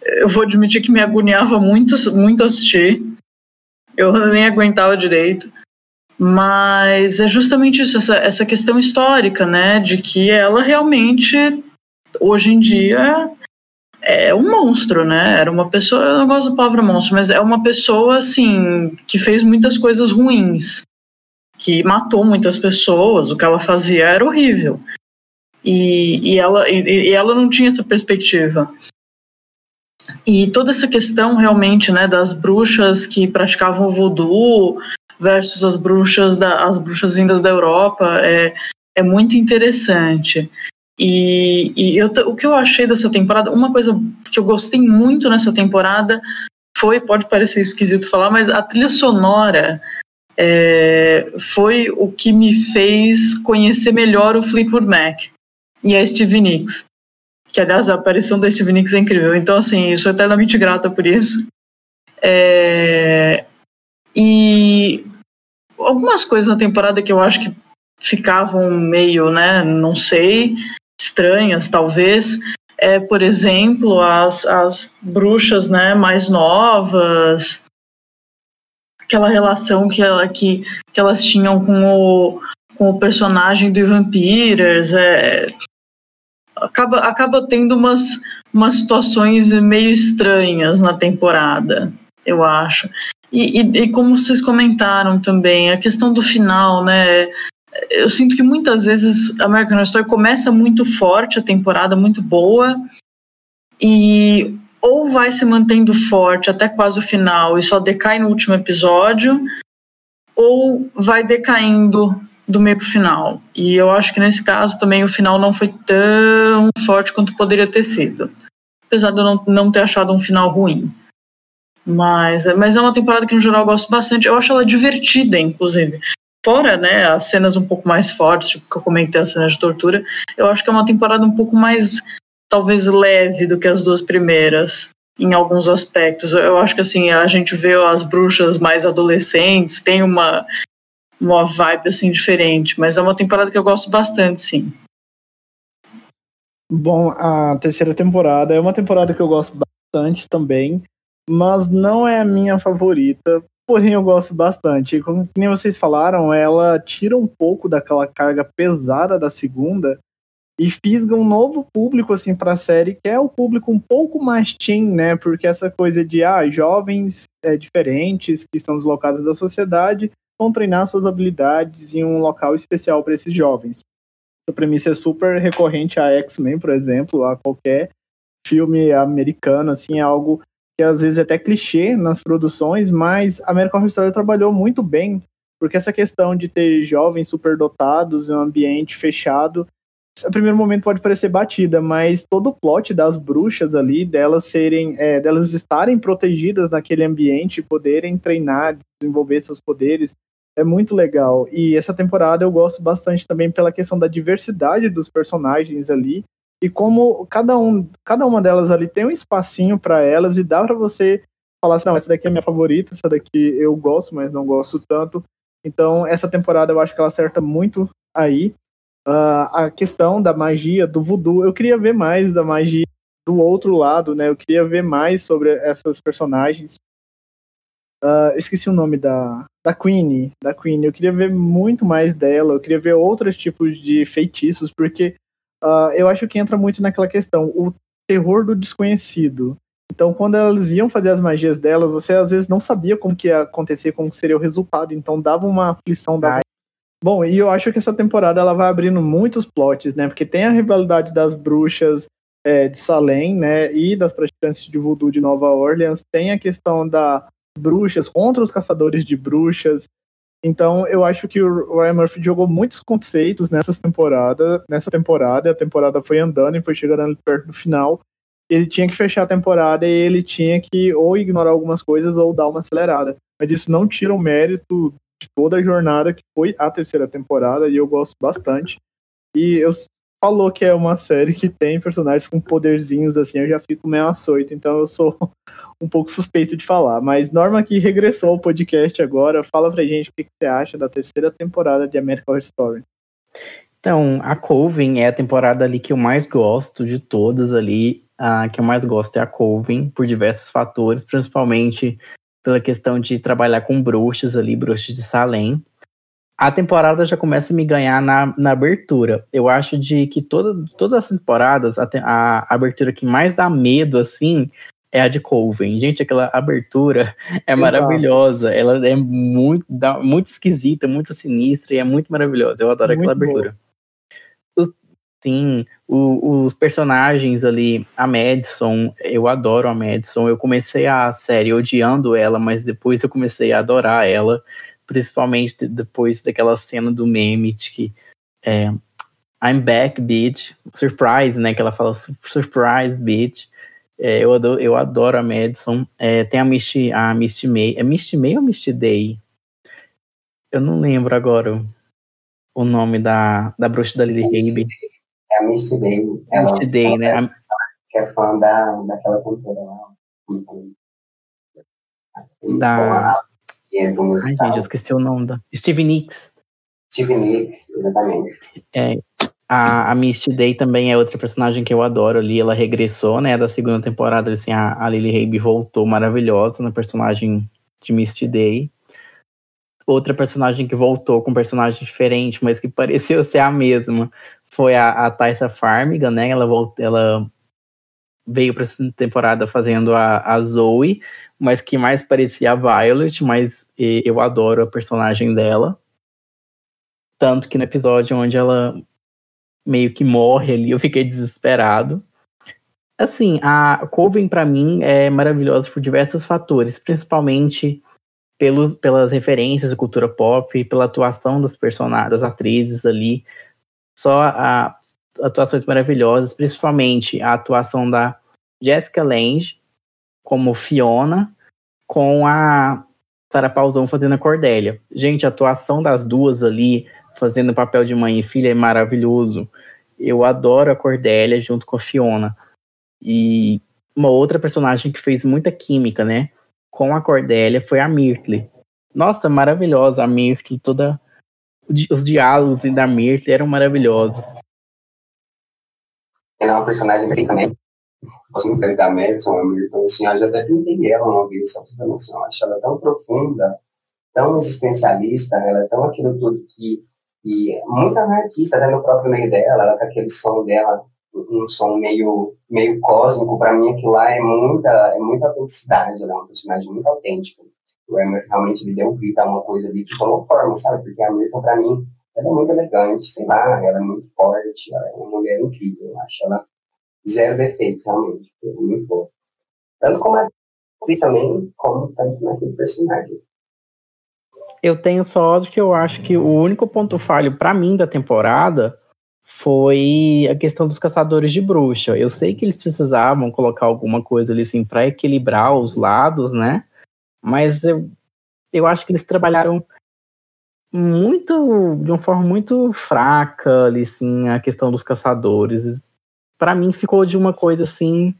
Eu vou admitir que me agoniava muito, muito assistir. Eu nem aguentava direito. Mas é justamente isso, essa, essa questão histórica, né, de que ela realmente hoje em dia é um monstro, né? Era uma pessoa, eu não gosto da palavra monstro, mas é uma pessoa assim que fez muitas coisas ruins, que matou muitas pessoas. O que ela fazia era horrível. E, e ela, e, e ela não tinha essa perspectiva. E toda essa questão realmente, né, das bruxas que praticavam voodoo versus as bruxas da, as bruxas vindas da Europa é, é muito interessante. E, e eu, o que eu achei dessa temporada, uma coisa que eu gostei muito nessa temporada foi, pode parecer esquisito falar, mas a trilha sonora é, foi o que me fez conhecer melhor o Fleetwood Mac e a Stevie Nicks. Que, aliás, a aparição da Stevie Nicks é incrível. Então, assim, eu sou eternamente grata por isso. É, e algumas coisas na temporada que eu acho que ficavam meio, né, não sei, estranhas, talvez, é, por exemplo, as, as bruxas né, mais novas, aquela relação que, ela, que, que elas tinham com o, com o personagem do Ivan Peters, é, acaba, acaba tendo umas, umas situações meio estranhas na temporada, eu acho. E, e, e, como vocês comentaram também, a questão do final, né? eu sinto que muitas vezes a American Story começa muito forte, a temporada muito boa, e ou vai se mantendo forte até quase o final e só decai no último episódio, ou vai decaindo do meio para o final. E eu acho que nesse caso também o final não foi tão forte quanto poderia ter sido. Apesar de eu não, não ter achado um final ruim. Mas, mas é uma temporada que no geral eu gosto bastante. Eu acho ela divertida, inclusive fora né, as cenas um pouco mais fortes, tipo que eu comentei as cenas de tortura, eu acho que é uma temporada um pouco mais, talvez, leve do que as duas primeiras, em alguns aspectos. Eu acho que assim, a gente vê as bruxas mais adolescentes, tem uma, uma vibe assim diferente, mas é uma temporada que eu gosto bastante, sim. Bom, a terceira temporada é uma temporada que eu gosto bastante também, mas não é a minha favorita porém eu gosto bastante. Como nem vocês falaram, ela tira um pouco daquela carga pesada da segunda e fisga um novo público assim para a série, que é o público um pouco mais teen, né? Porque essa coisa de ah, jovens é, diferentes que estão deslocados da sociedade vão treinar suas habilidades em um local especial para esses jovens. Essa premissa é super recorrente a X-Men, por exemplo, a qualquer filme americano, assim, é algo que às vezes é até clichê nas produções, mas American Horror Story trabalhou muito bem, porque essa questão de ter jovens superdotados em um ambiente fechado, a primeiro momento pode parecer batida, mas todo o plot das bruxas ali, delas serem, é, delas estarem protegidas naquele ambiente, poderem treinar, desenvolver seus poderes, é muito legal. E essa temporada eu gosto bastante também pela questão da diversidade dos personagens ali, e como cada, um, cada uma delas ali tem um espacinho para elas e dá para você falar assim, não, essa daqui é minha favorita, essa daqui eu gosto, mas não gosto tanto. Então, essa temporada eu acho que ela acerta muito aí. Uh, a questão da magia, do voodoo, eu queria ver mais da magia do outro lado, né? Eu queria ver mais sobre essas personagens. Uh, esqueci o nome da, da Queen, da Queen. Eu queria ver muito mais dela, eu queria ver outros tipos de feitiços, porque uh, eu acho que entra muito naquela questão, o terror do desconhecido. Então, quando elas iam fazer as magias dela, você às vezes não sabia como que ia acontecer, como seria o resultado. Então, dava uma aflição. Dava... Bom, e eu acho que essa temporada ela vai abrindo muitos plots, né? Porque tem a rivalidade das bruxas é, de Salem, né? E das praticantes de voodoo de Nova Orleans. Tem a questão das bruxas contra os caçadores de bruxas. Então, eu acho que o Ryan Murphy jogou muitos conceitos nessa temporada. Nessa temporada, a temporada foi andando e foi chegando perto do final ele tinha que fechar a temporada e ele tinha que ou ignorar algumas coisas ou dar uma acelerada. Mas isso não tira o mérito de toda a jornada que foi a terceira temporada e eu gosto bastante. E eu falou que é uma série que tem personagens com poderzinhos assim, eu já fico meio açoito, então eu sou um pouco suspeito de falar. Mas Norma que regressou ao podcast agora, fala pra gente o que, que você acha da terceira temporada de American Horror Story. Então, a Coven é a temporada ali que eu mais gosto de todas ali a que eu mais gosto é a Coven, por diversos fatores, principalmente pela questão de trabalhar com bruxas ali, bruxas de Salem. A temporada já começa a me ganhar na, na abertura. Eu acho de que toda, todas as temporadas, a, a abertura que mais dá medo, assim, é a de Coven. Gente, aquela abertura é Exato. maravilhosa. Ela é muito, muito esquisita, muito sinistra e é muito maravilhosa. Eu adoro muito aquela abertura. Boa. Sim, o, os personagens ali, a Madison, eu adoro a Madison. Eu comecei a série odiando ela, mas depois eu comecei a adorar ela, principalmente depois daquela cena do meme de que é, I'm back, bitch. Surprise, né? Que ela fala surprise, bitch. É, eu, adoro, eu adoro a Madison. É, tem a Misty, a Misty May. É Misty May ou Misty Day? Eu não lembro agora o nome da, da bruxa da Lily Rabe. É a Misty Day. Ela, Misty Day, né? É, que é fã da, daquela cantora lá. Da... Ai, gente, eu esqueci o nome da... Steve Nicks. Steve Nicks, exatamente. É, a, a Misty Day também é outra personagem que eu adoro ali. Ela regressou, né, da segunda temporada. Assim, a, a Lily Rabe voltou maravilhosa na personagem de Misty Day. Outra personagem que voltou com um personagem diferente, mas que pareceu ser a mesma, foi a, a Farmiga, né? Ela, ela veio para essa temporada fazendo a, a Zoe, mas que mais parecia a Violet, mas eu adoro a personagem dela. Tanto que no episódio onde ela meio que morre ali, eu fiquei desesperado. Assim, a Coven para mim é maravilhosa por diversos fatores, principalmente pelos, pelas referências à cultura pop, pela atuação dos personagens, das atrizes ali, só a, atuações maravilhosas, principalmente a atuação da Jessica Lange como Fiona, com a Sarah Paulson fazendo a Cordélia. Gente, a atuação das duas ali, fazendo o papel de mãe e filha, é maravilhoso. Eu adoro a Cordélia junto com a Fiona. E uma outra personagem que fez muita química, né? Com a Cordélia foi a Myrtle. Nossa, maravilhosa a Myrtle, toda os diálogos da Mirth eram maravilhosos. Ela é uma personagem bem também. Gosto muito da Madison, a Mirth, assim, eu já até pintei ela uma vez, só pra noção. Eu acho ela tão profunda, tão existencialista, ela é tão aquilo tudo que. E muito anarquista, até no próprio meio dela, ela com aquele som dela, um som meio, meio cósmico, para mim aquilo lá é muita, é muita autenticidade, ela é uma personagem muito autêntica o realmente me deu vida a uma coisa ali que tomou forma, sabe? Porque a Mirka, pra mim, ela é muito elegante, sei lá, ela é muito forte, ela é uma mulher incrível, eu acho ela zero defeitos, realmente, é muito boa. Tanto como a atriz também, como tanto naquele personagem. Eu tenho só que eu acho que o único ponto falho para mim da temporada foi a questão dos caçadores de bruxa. Eu sei que eles precisavam colocar alguma coisa ali assim para equilibrar os lados, né? Mas eu, eu acho que eles trabalharam muito de uma forma muito fraca ali, assim, a questão dos caçadores. Para mim ficou de uma coisa assim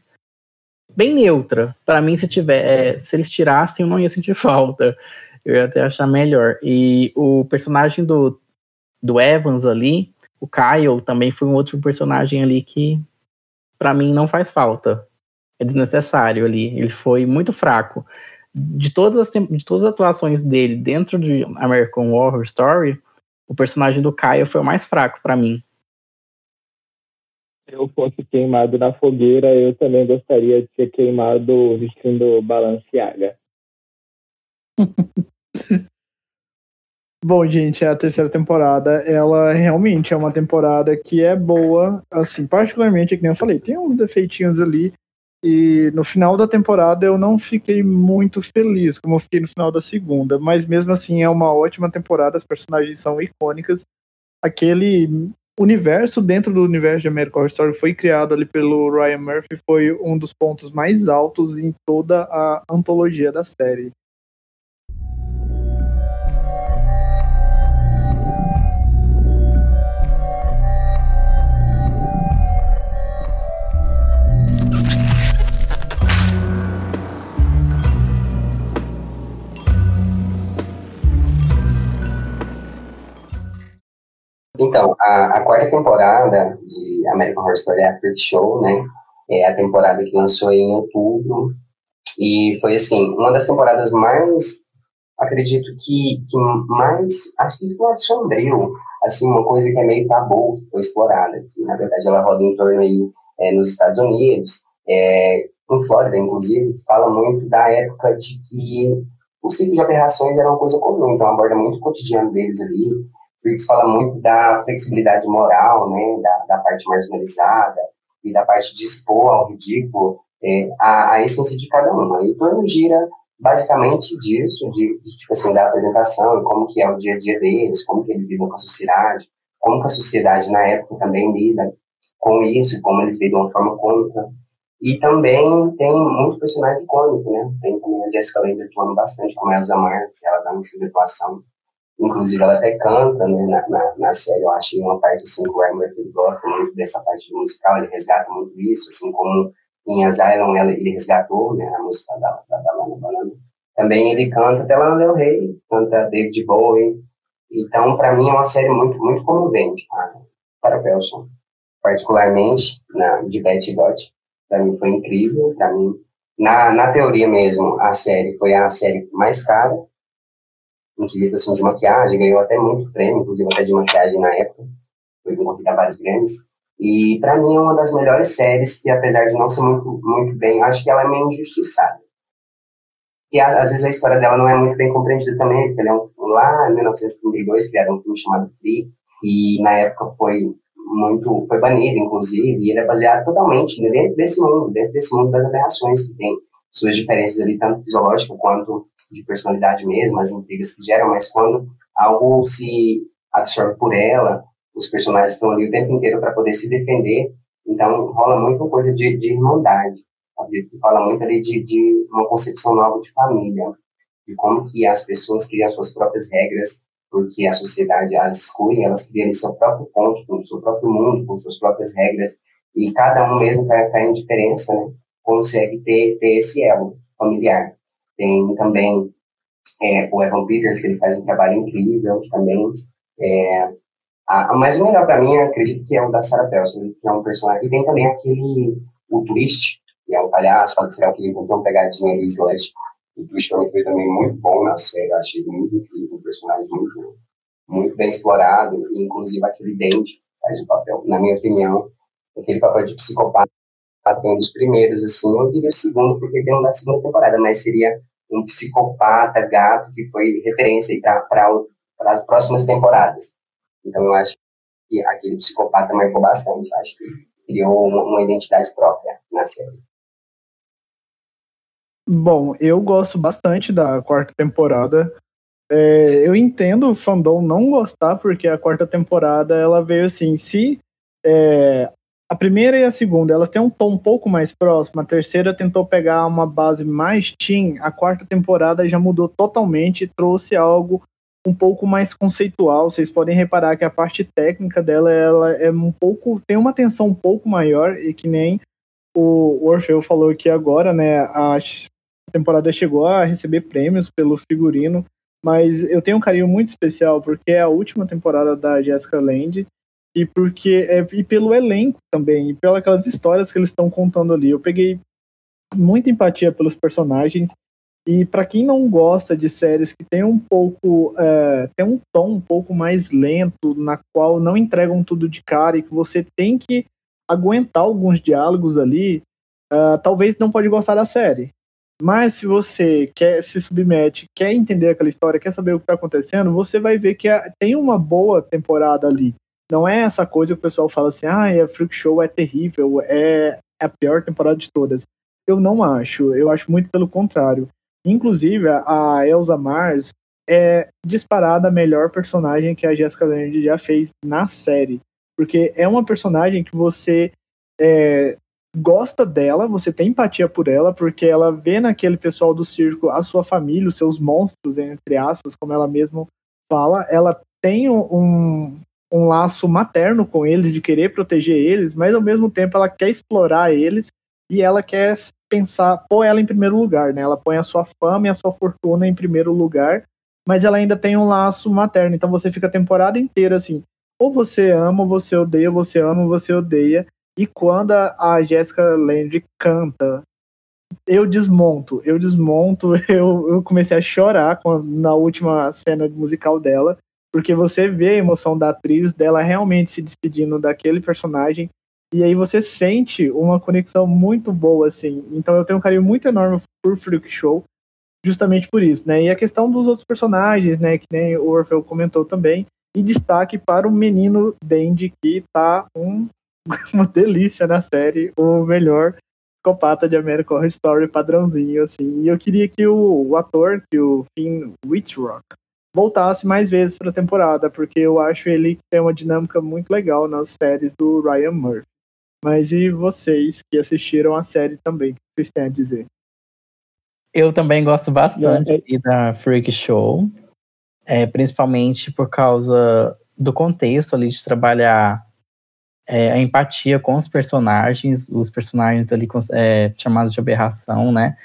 bem neutra. Para mim se tiver, é, se eles tirassem, eu não ia sentir falta. Eu ia até achar melhor. E o personagem do do Evans ali, o Kyle também foi um outro personagem ali que para mim não faz falta. É desnecessário ali. Ele foi muito fraco. De todas as, de todas as atuações dele dentro de American Horror Story, o personagem do Caio foi o mais fraco para mim. Se eu fosse queimado na fogueira, eu também gostaria de ser queimado vestindo Balenciaga. Bom, gente, a terceira temporada, ela realmente é uma temporada que é boa, assim, particularmente, que nem eu falei, tem uns defeitinhos ali, e no final da temporada eu não fiquei muito feliz, como eu fiquei no final da segunda, mas mesmo assim é uma ótima temporada, as personagens são icônicas. Aquele universo dentro do universo de American Horror Story foi criado ali pelo Ryan Murphy, foi um dos pontos mais altos em toda a antologia da série. Então, a, a, quarta temporada de American Horror Story é Freak Show, né? É a temporada que lançou em outubro. E foi, assim, uma das temporadas mais, acredito que, que mais, acho que foi sombrio, assim, uma coisa que é meio tabu, que foi explorada, que na verdade ela roda em torno aí é, nos Estados Unidos, é, em Flórida, inclusive, fala muito da época de que o ciclo de aberrações era uma coisa comum, então aborda muito o cotidiano deles ali, Fritz fala muito da flexibilidade moral, né, da, da parte marginalizada e da parte de expor ao ridículo é, a, a, essência de cada um. E o torno gira basicamente disso, de, de, tipo assim, da apresentação e como que é o dia a dia deles, como que eles lidam com a sociedade, como que a sociedade na época também lida com isso, como eles lidam de forma cômica. E também tem muito personagem cômico, né? Tem também a Jessica Lange atuando bastante, como Elsa Marx, ela dá um show de atuação Inclusive, ela até canta né, na, na, na série. Eu achei uma parte assim, que o Murphy gosta muito dessa parte musical, ele resgata muito isso, assim como em Asylum ela, ele resgatou né, a música da, da, da Lana Banana. Também ele canta até Lana Del Rey, canta David Bowie. Então, para mim, é uma série muito, muito comovente tá? para Pelson. Particularmente na, de Betty Dot. Para mim foi incrível. Para mim, na, na teoria mesmo, a série foi a série mais cara quesito assim, de maquiagem, ganhou até muito prêmio, inclusive até de maquiagem na época, foi convidado a vários Grammys. E para mim é uma das melhores séries que, apesar de não ser muito, muito bem, acho que ela é meio injustiçada. E às, às vezes a história dela não é muito bem compreendida também, porque ele é um, lá em 1932 criaram um filme chamado Free, e na época foi muito, foi banido, inclusive, e ele é baseado totalmente dentro desse mundo, dentro desse mundo das aberrações que tem suas diferenças ali, tanto fisiológico quanto de personalidade mesmo, as intrigas que geram, mas quando algo se absorve por ela, os personagens estão ali o tempo inteiro para poder se defender, então rola muito coisa de, de irmandade, sabe? fala muito ali de, de uma concepção nova de família, de como que as pessoas criam suas próprias regras, porque a sociedade as exclui, elas criam ali seu próprio ponto, com seu próprio mundo, com suas próprias regras, e cada um mesmo cai, cai em diferença, né? Consegue ter, ter esse elo familiar. Tem também é, o Evan Peters, que ele faz um trabalho incrível também. É, a, a mais melhor para mim, acredito que é o da Sarah Paulson, que é um personagem. E tem também aquele, o Twist, que é um palhaço, fala que ele tentou uma pegadinha ali, slash. O Twist também foi também muito bom na série, achei muito incrível, um personagem muito, muito bem explorado, inclusive aquele Dente faz o papel, na minha opinião, aquele papel de psicopata um dos primeiros, assim, eu diria o segundo, porque tem um da segunda temporada, mas seria um psicopata gato que foi referência para as próximas temporadas. Então eu acho que aquele psicopata marcou bastante, acho que criou uma, uma identidade própria na série. Bom, eu gosto bastante da quarta temporada. É, eu entendo o fandom não gostar, porque a quarta temporada ela veio assim, se é, a primeira e a segunda, elas têm um tom um pouco mais próximo. A terceira tentou pegar uma base mais teen. A quarta temporada já mudou totalmente, trouxe algo um pouco mais conceitual. Vocês podem reparar que a parte técnica dela, ela é um pouco, tem uma tensão um pouco maior e que nem o Orfeu falou aqui agora, né? A temporada chegou a receber prêmios pelo figurino, mas eu tenho um carinho muito especial porque é a última temporada da Jessica Lange e porque é, e pelo elenco também, e pelas aquelas histórias que eles estão contando ali. Eu peguei muita empatia pelos personagens E para quem não gosta de séries que tem um pouco, é, tem um tom um pouco mais lento, na qual não entregam tudo de cara e que você tem que aguentar alguns diálogos ali, uh, talvez não pode gostar da série. Mas se você quer se submete, quer entender aquela história, quer saber o que está acontecendo, você vai ver que tem uma boa temporada ali. Não é essa coisa que o pessoal fala assim, ah, a Freak Show é terrível, é a pior temporada de todas. Eu não acho, eu acho muito pelo contrário. Inclusive, a Elsa Mars é disparada a melhor personagem que a Jessica Lange já fez na série. Porque é uma personagem que você é, gosta dela, você tem empatia por ela, porque ela vê naquele pessoal do circo a sua família, os seus monstros, entre aspas, como ela mesma fala. Ela tem um, um laço materno com eles, de querer proteger eles, mas ao mesmo tempo ela quer explorar eles e ela quer pensar, pôr ela em primeiro lugar, né? Ela põe a sua fama e a sua fortuna em primeiro lugar, mas ela ainda tem um laço materno, então você fica a temporada inteira assim, ou você ama, ou você odeia, você ama, ou você odeia, e quando a Jessica Lange canta, eu desmonto, eu desmonto, eu, eu comecei a chorar na última cena musical dela, porque você vê a emoção da atriz, dela realmente se despedindo daquele personagem, e aí você sente uma conexão muito boa, assim. Então eu tenho um carinho muito enorme por Freak Show, justamente por isso, né? E a questão dos outros personagens, né, que nem o Orfeu comentou também, e destaque para o menino Dandy, que tá um uma delícia na série, o melhor psicopata de American Horror Story padrãozinho, assim. E eu queria que o, o ator, que o Finn Wittrock, voltasse mais vezes para a temporada, porque eu acho ele que tem uma dinâmica muito legal nas séries do Ryan Murphy. Mas e vocês que assistiram a série também, o que vocês têm a dizer? Eu também gosto bastante é, da Freak Show, é, principalmente por causa do contexto ali de trabalhar é, a empatia com os personagens, os personagens ali é, chamados de aberração, né?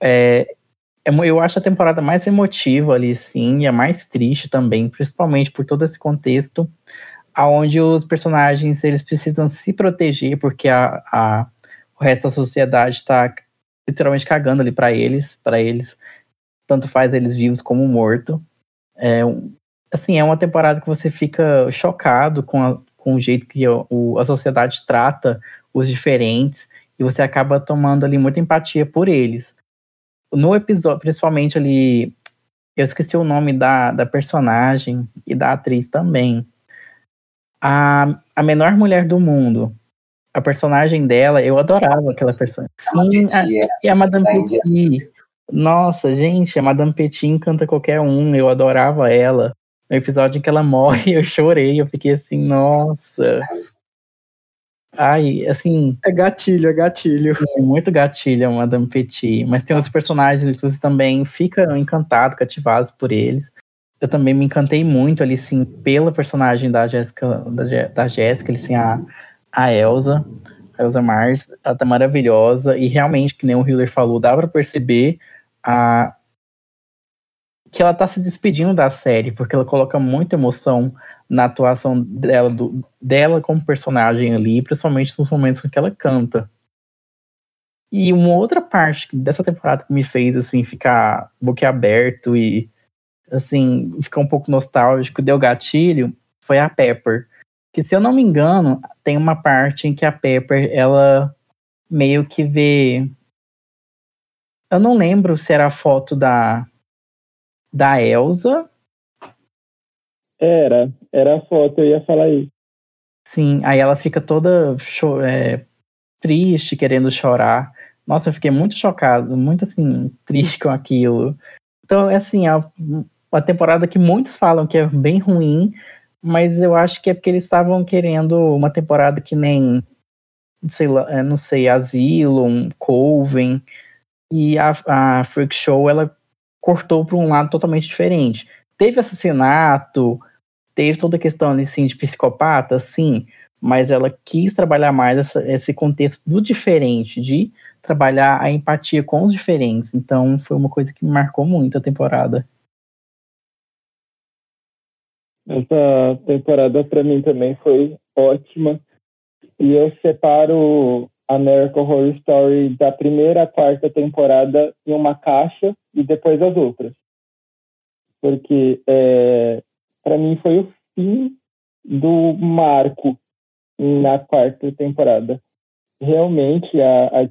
É eu acho a temporada mais emotiva ali, sim, e a mais triste também, principalmente por todo esse contexto, aonde os personagens eles precisam se proteger porque a, a o resto da sociedade está literalmente cagando ali para eles, para eles tanto faz eles vivos como mortos. É, assim, é uma temporada que você fica chocado com a, com o jeito que o, a sociedade trata os diferentes e você acaba tomando ali muita empatia por eles. No episódio, principalmente ali, eu esqueci o nome da, da personagem e da atriz também. A, a menor mulher do mundo. A personagem dela, eu adorava aquela personagem. Sim, a, e a Madame Petit. Nossa, gente, a Madame Petit encanta qualquer um, eu adorava ela no episódio em que ela morre, eu chorei, eu fiquei assim, nossa. Ai, assim. É gatilho, é gatilho. É muito gatilho, a Madame Petit. Mas tem outros personagens que você também fica encantado, cativado por eles. Eu também me encantei muito ali, sim, pela personagem da Jéssica, da, da Jéssica, assim, a, a Elsa, a Elsa Mars, ela tá maravilhosa. E realmente, que nem o Hiller falou, dá pra perceber a, que ela tá se despedindo da série, porque ela coloca muita emoção na atuação dela, do, dela como personagem ali, principalmente nos momentos em que ela canta. E uma outra parte dessa temporada que me fez assim ficar boquiaberto e assim ficar um pouco nostálgico, deu gatilho, foi a Pepper. Que se eu não me engano, tem uma parte em que a Pepper ela meio que vê eu não lembro se era a foto da da Elsa. Era, era a foto, eu ia falar isso. Sim, aí ela fica toda é, triste, querendo chorar. Nossa, eu fiquei muito chocado, muito assim, triste com aquilo. Então, é assim, a, a temporada que muitos falam que é bem ruim, mas eu acho que é porque eles estavam querendo uma temporada que nem, sei lá, é, não sei, Asylum, Coven, e a, a Freak Show, ela cortou para um lado totalmente diferente. Teve assassinato, teve toda a questão assim, de psicopata, sim, mas ela quis trabalhar mais essa, esse contexto do diferente, de trabalhar a empatia com os diferentes. Então foi uma coisa que me marcou muito a temporada. Essa temporada para mim também foi ótima. E eu separo American Horror Story da primeira à quarta temporada em uma caixa e depois as outras. Porque é, para mim foi o fim do marco na quarta temporada. Realmente a, a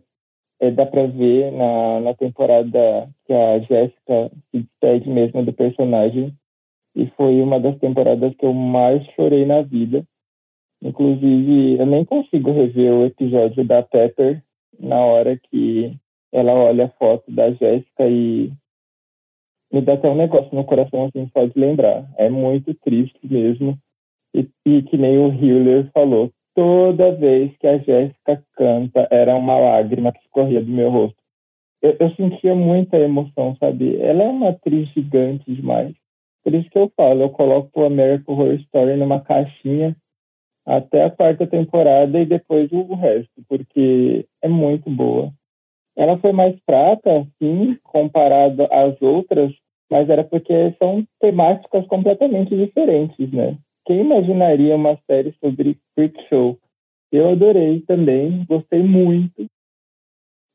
é, dá para ver na, na temporada que a Jéssica se despede mesmo do personagem e foi uma das temporadas que eu mais chorei na vida Inclusive, eu nem consigo rever o episódio da Pepper na hora que ela olha a foto da Jéssica e me dá até um negócio no coração assim só de lembrar. É muito triste mesmo. E, e que nem o Hiller falou, toda vez que a Jéssica canta era uma lágrima que escorria do meu rosto. Eu, eu sentia muita emoção, sabe? Ela é uma atriz gigante demais. Por isso que eu falo, eu coloco o American Horror Story numa caixinha até a quarta temporada e depois o resto, porque é muito boa. Ela foi mais fraca, sim, comparada às outras, mas era porque são temáticas completamente diferentes, né? Quem imaginaria uma série sobre Freak Show? Eu adorei também, gostei muito,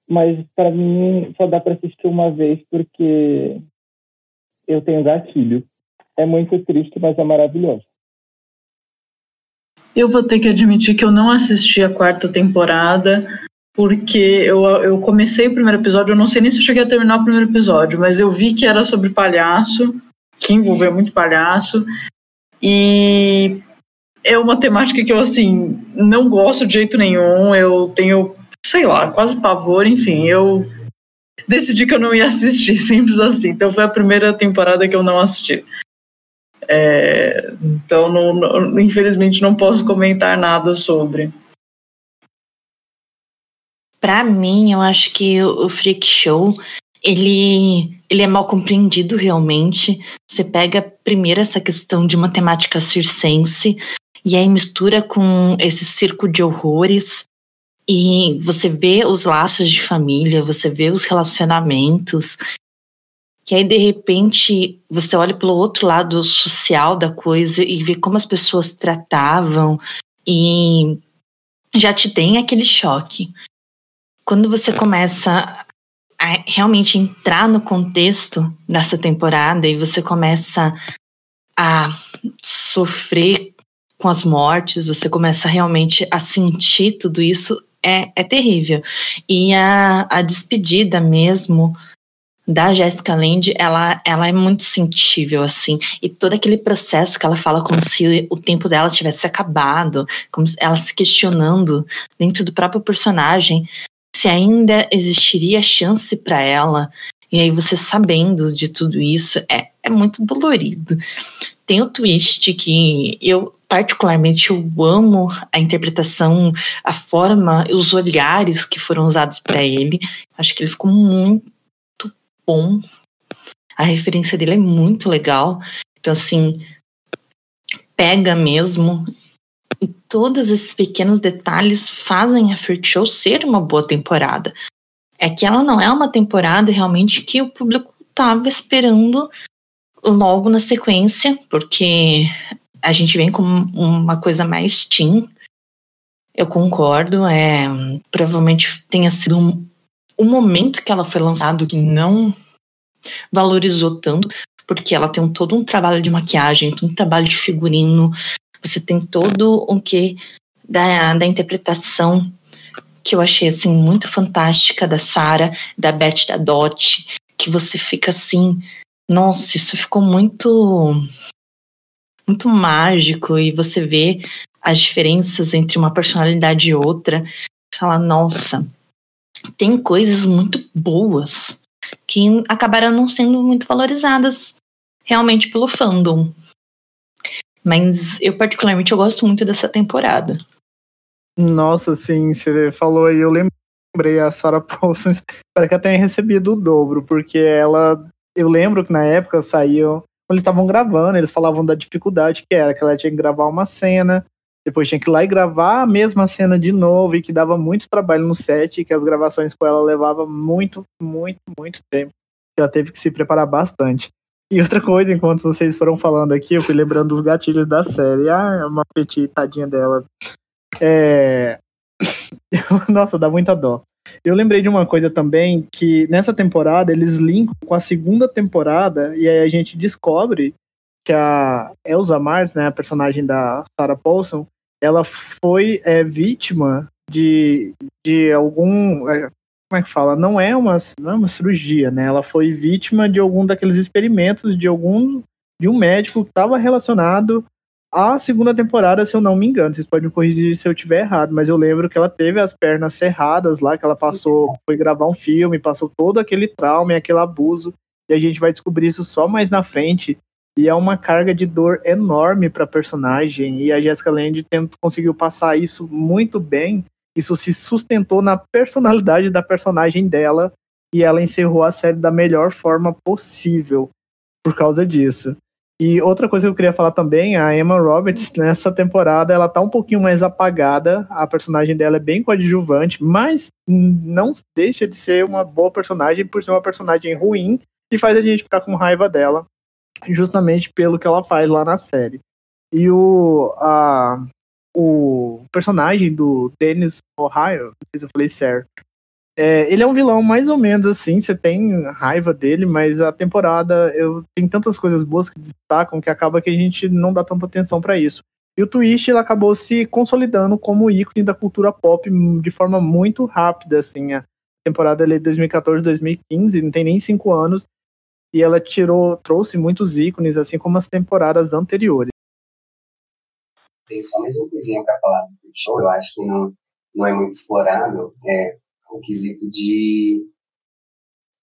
mas para mim só dá para assistir uma vez porque eu tenho gatilho. É muito triste, mas é maravilhoso. Eu vou ter que admitir que eu não assisti a quarta temporada, porque eu, eu comecei o primeiro episódio, eu não sei nem se eu cheguei a terminar o primeiro episódio, mas eu vi que era sobre palhaço, que envolveu muito palhaço, e é uma temática que eu, assim, não gosto de jeito nenhum, eu tenho, sei lá, quase pavor, enfim, eu decidi que eu não ia assistir, simples assim. Então foi a primeira temporada que eu não assisti. É, então, não, não, infelizmente, não posso comentar nada sobre. Para mim, eu acho que o Freak Show ele, ele é mal compreendido realmente. Você pega primeiro essa questão de matemática circense e aí mistura com esse circo de horrores e você vê os laços de família, você vê os relacionamentos que aí de repente você olha pelo outro lado social da coisa e vê como as pessoas tratavam e já te tem aquele choque. Quando você começa a realmente entrar no contexto dessa temporada e você começa a sofrer com as mortes, você começa realmente a sentir tudo isso, é, é terrível. E a, a despedida mesmo da Jessica Lange, ela, ela é muito sentível, assim. E todo aquele processo que ela fala como se o tempo dela tivesse acabado, como ela se questionando dentro do próprio personagem se ainda existiria chance para ela. E aí você sabendo de tudo isso, é, é muito dolorido. Tem o twist que eu particularmente eu amo a interpretação, a forma, os olhares que foram usados para ele. Acho que ele ficou muito bom. A referência dele é muito legal. Então, assim, pega mesmo. Todos esses pequenos detalhes fazem a Freak Show ser uma boa temporada. É que ela não é uma temporada realmente que o público estava esperando logo na sequência, porque a gente vem com uma coisa mais teen. Eu concordo, é, provavelmente tenha sido um, momento que ela foi lançada que não valorizou tanto, porque ela tem um, todo um trabalho de maquiagem, um trabalho de figurino, você tem todo o que da, da interpretação que eu achei assim muito fantástica da Sara, da Beth da Dot, que você fica assim, nossa, isso ficou muito muito mágico e você vê as diferenças entre uma personalidade e outra, fala, nossa, tem coisas muito boas que acabaram não sendo muito valorizadas realmente pelo fandom. Mas eu particularmente eu gosto muito dessa temporada. Nossa, sim, você falou aí, eu lembrei a Sarah Paulson, para que ela tenha recebido o dobro, porque ela, eu lembro que na época saiu, quando eles estavam gravando, eles falavam da dificuldade que era, que ela tinha que gravar uma cena, depois tinha que ir lá e gravar a mesma cena de novo e que dava muito trabalho no set e que as gravações com ela levavam muito, muito, muito tempo. Ela teve que se preparar bastante. E outra coisa, enquanto vocês foram falando aqui, eu fui lembrando dos gatilhos da série. Ah, é uma petit, tadinha dela. É, Nossa, dá muita dó. Eu lembrei de uma coisa também que nessa temporada eles linkam com a segunda temporada e aí a gente descobre que a Elsa Mars, né, a personagem da Sarah Paulson, ela foi é, vítima de, de algum é, como é que fala? Não é uma não é uma cirurgia, né? Ela foi vítima de algum daqueles experimentos de algum de um médico que estava relacionado à segunda temporada, se eu não me engano. Vocês podem me corrigir se eu estiver errado, mas eu lembro que ela teve as pernas cerradas lá, que ela passou, foi gravar um filme, passou todo aquele trauma e aquele abuso. E a gente vai descobrir isso só mais na frente. E é uma carga de dor enorme para a personagem. E a Jessica Lange conseguiu passar isso muito bem. Isso se sustentou na personalidade da personagem dela. E ela encerrou a série da melhor forma possível por causa disso. E outra coisa que eu queria falar também, a Emma Roberts, nessa temporada, ela tá um pouquinho mais apagada, a personagem dela é bem coadjuvante, mas não deixa de ser uma boa personagem por ser uma personagem ruim e faz a gente ficar com raiva dela, justamente pelo que ela faz lá na série. E o, a, o personagem do Dennis Ohio, não sei se eu falei certo, é, ele é um vilão mais ou menos assim, você tem raiva dele, mas a temporada eu tem tantas coisas boas que destacam que acaba que a gente não dá tanta atenção para isso. E o Twist ele acabou se consolidando como ícone da cultura pop de forma muito rápida, assim. A temporada é de 2014, 2015, não tem nem cinco anos, e ela tirou, trouxe muitos ícones, assim como as temporadas anteriores. Tem só mais uma coisinha para falar do show, eu acho que não, não é muito explorado. É, o quesito de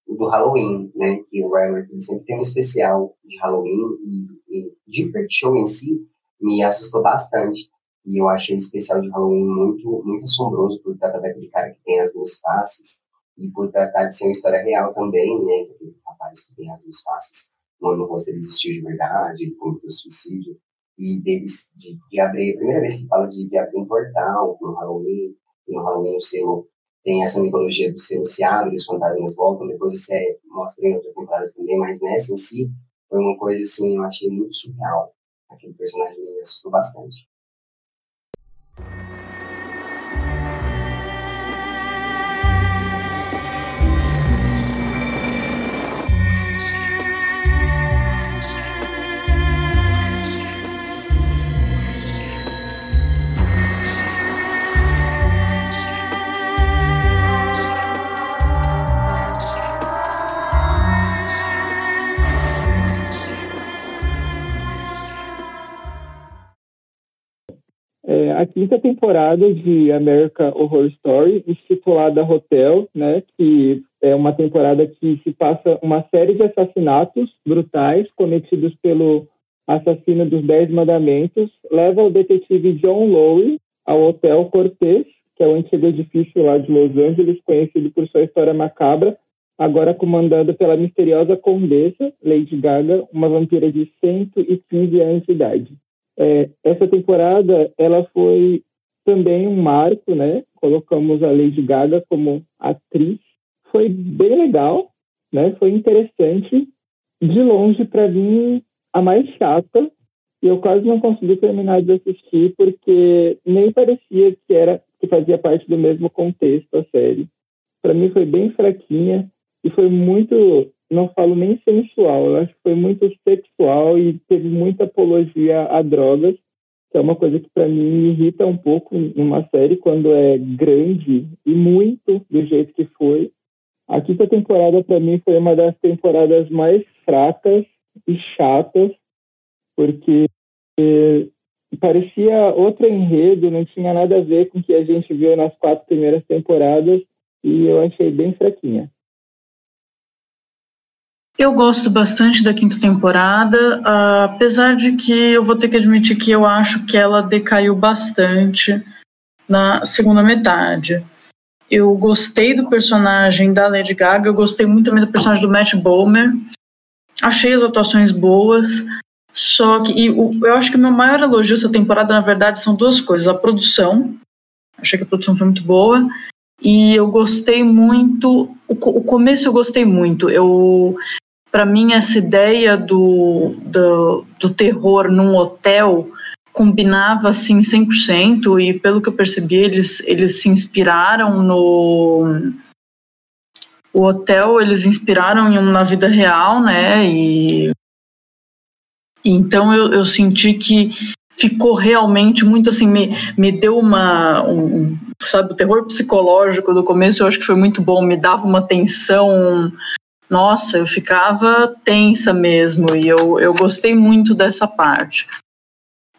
do Halloween, né? Que o Ryan Murphy sempre tem um especial de Halloween e, e Different Show em si me assustou bastante. E eu achei o especial de Halloween muito, muito assombroso por tratar daquele cara que tem as duas faces e por tratar de ser uma história real também, né? Aquele rapaz que tem as duas faces, rosto ele existiu de verdade, ele cometeu suicídio. E deles, de, de abrir, a primeira vez que fala de, de abrir um portal no Halloween, no Halloween o selo tem essa mitologia do ser se abre, os fantasmas voltam, depois isso é, mostra em outras temporadas também, mas nessa em si, foi uma coisa assim, eu achei muito surreal. Aquele personagem me assustou bastante. A quinta temporada de America Horror Story, estipulada Hotel, né, que é uma temporada que se passa uma série de assassinatos brutais cometidos pelo assassino dos Dez Mandamentos, leva o detetive John Lowe ao Hotel Cortez, que é o antigo edifício lá de Los Angeles, conhecido por sua história macabra, agora comandado pela misteriosa condessa Lady Gaga, uma vampira de 115 anos de idade. É, essa temporada ela foi também um marco, né? Colocamos a Lady Gaga como atriz. Foi bem legal, né? Foi interessante. De longe, para mim, a mais chata. E eu quase não consegui terminar de assistir porque nem parecia que era que fazia parte do mesmo contexto a série. Para mim foi bem fraquinha e foi muito não falo nem sensual, eu acho que foi muito sexual e teve muita apologia a drogas, que é uma coisa que para mim me irrita um pouco numa série quando é grande e muito do jeito que foi. A quinta temporada para mim foi uma das temporadas mais fracas e chatas, porque parecia outro enredo, não tinha nada a ver com o que a gente viu nas quatro primeiras temporadas e eu achei bem fraquinha. Eu gosto bastante da quinta temporada, uh, apesar de que eu vou ter que admitir que eu acho que ela decaiu bastante na segunda metade. Eu gostei do personagem da Lady Gaga, eu gostei muito também do personagem do Matt Bomer. Achei as atuações boas, só que o, eu acho que o meu maior elogio essa temporada, na verdade, são duas coisas: a produção, achei que a produção foi muito boa, e eu gostei muito. O, o começo eu gostei muito. Eu para mim essa ideia do, do, do, terror num hotel combinava assim 100% e pelo que eu percebi eles eles se inspiraram no o hotel eles inspiraram em na vida real né e, e então eu, eu senti que ficou realmente muito assim me, me deu uma um, sabe o terror psicológico do começo eu acho que foi muito bom me dava uma tensão nossa eu ficava tensa mesmo e eu, eu gostei muito dessa parte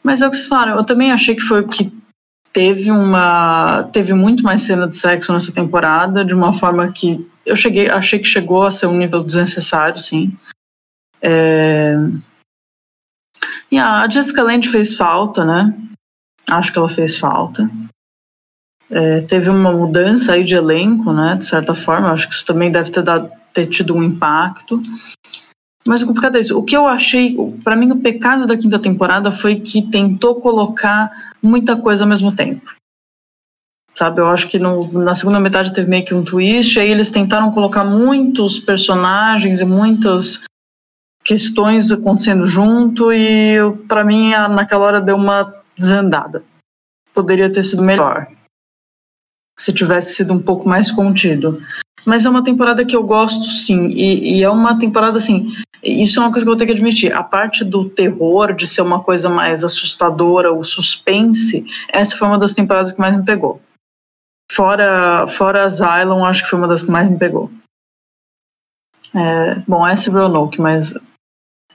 mas é o que vocês falaram, eu também achei que foi que teve uma. Teve muito mais cena de sexo nessa temporada, de uma forma que eu cheguei, achei que chegou a ser um nível desnecessário, sim. É... E a Jessica Lange fez falta, né? Acho que ela fez falta. É, teve uma mudança aí de elenco, né? De certa forma, acho que isso também deve ter, dado, ter tido um impacto. Mas o complicado é isso. O que eu achei, para mim, o pecado da quinta temporada foi que tentou colocar muita coisa ao mesmo tempo. Sabe, eu acho que no, na segunda metade teve meio que um twist, aí eles tentaram colocar muitos personagens e muitas questões acontecendo junto, e para mim, naquela hora deu uma desandada. Poderia ter sido melhor se tivesse sido um pouco mais contido. Mas é uma temporada que eu gosto, sim. E, e, é uma temporada, assim. Isso é uma coisa que eu vou ter que admitir. A parte do terror, de ser uma coisa mais assustadora, o suspense, essa foi uma das temporadas que mais me pegou. Fora, fora Asylum, acho que foi uma das que mais me pegou. É, bom, essa é Roanoke, mas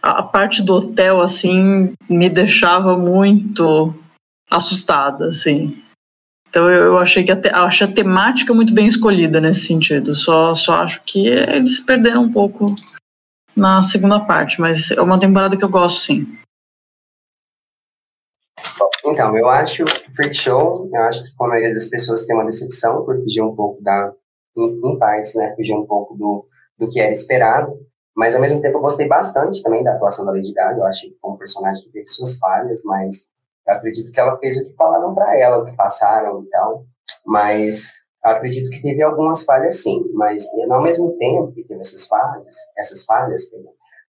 a, parte do hotel, assim, me deixava muito assustada, assim. Então eu achei que a, achei a temática muito bem escolhida nesse sentido. Só, só acho que eles perderam um pouco na segunda parte, mas é uma temporada que eu gosto sim. Então, eu acho Freak Show, eu acho que a maioria das pessoas tem uma decepção por fugir um pouco da, em, em partes, né, fugir um pouco do, do que era esperado, mas ao mesmo tempo eu gostei bastante também da atuação da Lady Gaga, eu achei que um personagem que teve suas falhas, mas eu acredito que ela fez o que falaram para ela, o que passaram e tal, mas acredito que teve algumas falhas sim, mas ao mesmo tempo que teve essas falhas, essas falhas,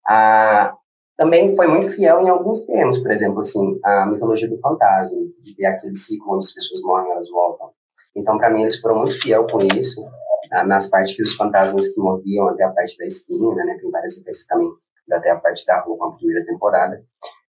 a, também foi muito fiel em alguns termos, por exemplo, assim, a mitologia do fantasma, de ter aquele ciclo onde as pessoas morrem e elas voltam. Então, para mim, eles foram muito fiel com isso, nas partes que os fantasmas que morriam até a parte da esquina, né, tem várias referências também até a parte da rua com a primeira temporada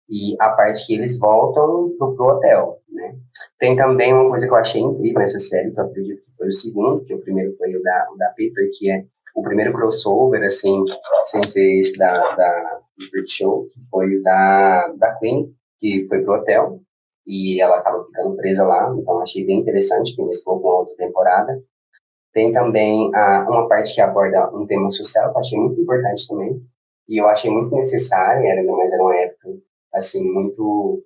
e a parte que eles voltam pro, pro hotel, né? Tem também uma coisa que eu achei incrível nessa série, que eu acredito que foi o segundo, que o primeiro foi o da, o da Paper, que é o primeiro crossover, assim, sem ser esse da, da Freak Show, que foi o da, da Queen, que foi pro hotel, e ela acabou ficando presa lá, então achei bem interessante, que mesclou com outra temporada. Tem também a, uma parte que aborda um tema social, que eu achei muito importante também, e eu achei muito necessário, era, mas era uma época assim, muito.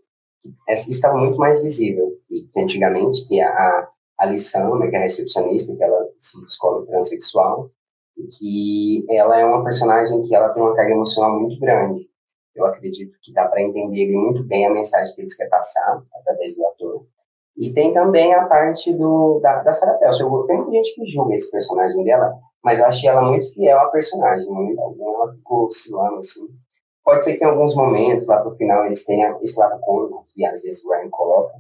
estava muito mais visível que, que antigamente, que a, a lição, né, que é recepcionista, que ela se descobre transexual, e que ela é uma personagem que ela tem uma carga emocional muito grande. Eu acredito que dá para entender muito bem a mensagem que eles querem passar através do ator. E tem também a parte do, da, da Sarah Paulson. Tem muita gente que julga esse personagem dela, mas eu achei ela muito fiel à personagem. Muito, ela ficou oscilando, assim. Pode ser que em alguns momentos, lá pro final, eles tenham esse lado cômico que às vezes o Ryan coloca.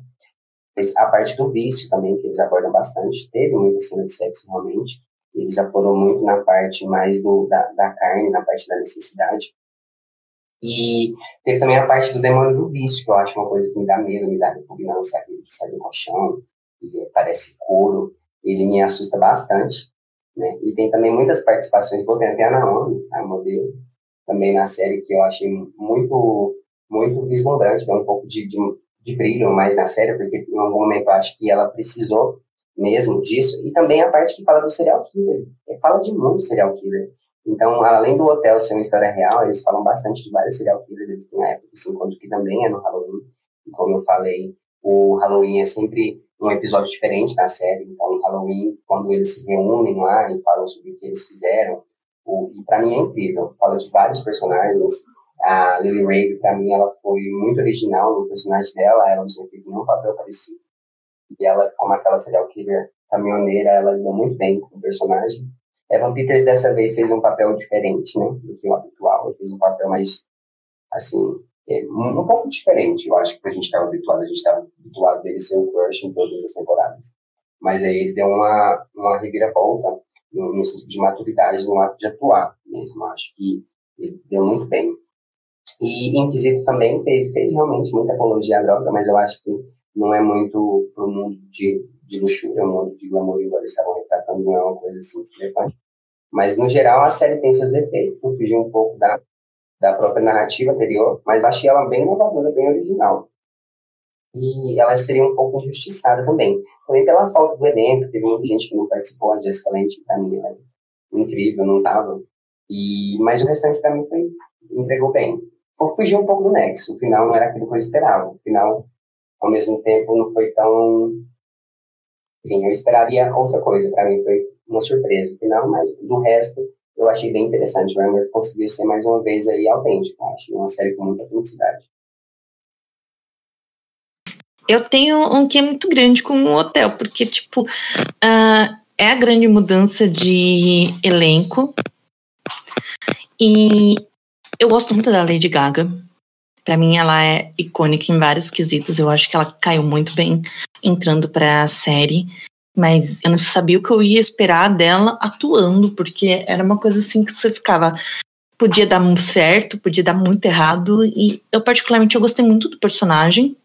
A parte do vício também, que eles abordam bastante. Teve muita cena de sexo, realmente. Eles foram muito na parte mais do, da, da carne, na parte da necessidade. E teve também a parte do demônio do vício, que eu acho uma coisa que me dá medo, me dá repugnância, aquele que sai do colchão, e parece couro. Ele me assusta bastante. Né? E tem também muitas participações, botei até a Naomi, a modelo, também na série que eu achei muito muito vislumbrante, deu um pouco de, de, de, brilho mais na série, porque em algum momento eu acho que ela precisou mesmo disso, e também a parte que fala do serial killer, fala de muito serial killer. Então, além do hotel ser uma história real, eles falam bastante de vários serial killers, eles têm a época que se que também é no Halloween, e como eu falei, o Halloween é sempre um episódio diferente na série, então no Halloween, quando eles se reúnem lá e falam sobre o que eles fizeram, o, e para mim é incrível. Fala de vários personagens. A Lily Rabe, para mim, ela foi muito original no personagem dela. Ela não feito nenhum papel parecido. E ela, como aquela serial killer caminhoneira, ela lidou muito bem com o personagem. Evan Peters dessa vez fez um papel diferente, né, do que o habitual. Ele fez um papel mais, assim, é, um, um, pouco diferente, eu acho que a gente estava habituado, a gente estava habituado dele ser um crush em todas as temporadas. Mas aí ele deu uma, uma reviravolta no, no sentido de maturidade, no ato de atuar mesmo. Acho que ele deu muito bem. E, inclusive, também fez, fez realmente muita apologia à droga, mas eu acho que não é muito pro mundo de, de luxúria, o mundo de glamour, igual eles estavam retratando, não é uma coisa assim discrepante. Mas, no geral, a série tem seus defeitos, por fugir um pouco da, da própria narrativa anterior, mas achei ela bem inovadora, bem original. E ela seria um pouco injustiçada também. Também pela falta do elenco, teve muita gente que não participou, a Jessica Lange, pra mim, ela é incrível, não tava. E, mas o restante, para mim, foi, entregou bem. Fugiu um pouco do Nexo, o final não era aquilo que eu esperava. O final, ao mesmo tempo, não foi tão... Enfim, eu esperaria outra coisa, para mim foi uma surpresa o final, mas do resto eu achei bem interessante. O Rambert conseguiu ser mais uma vez aí autêntico, acho, uma série com muita autenticidade. Eu tenho um que é muito grande com o hotel, porque, tipo, uh, é a grande mudança de elenco. E eu gosto muito da Lady Gaga. Para mim, ela é icônica em vários quesitos. Eu acho que ela caiu muito bem entrando para a série mas eu não sabia o que eu ia esperar dela atuando, porque era uma coisa assim que você ficava. Podia dar muito certo, podia dar muito errado, e eu, particularmente, eu gostei muito do personagem,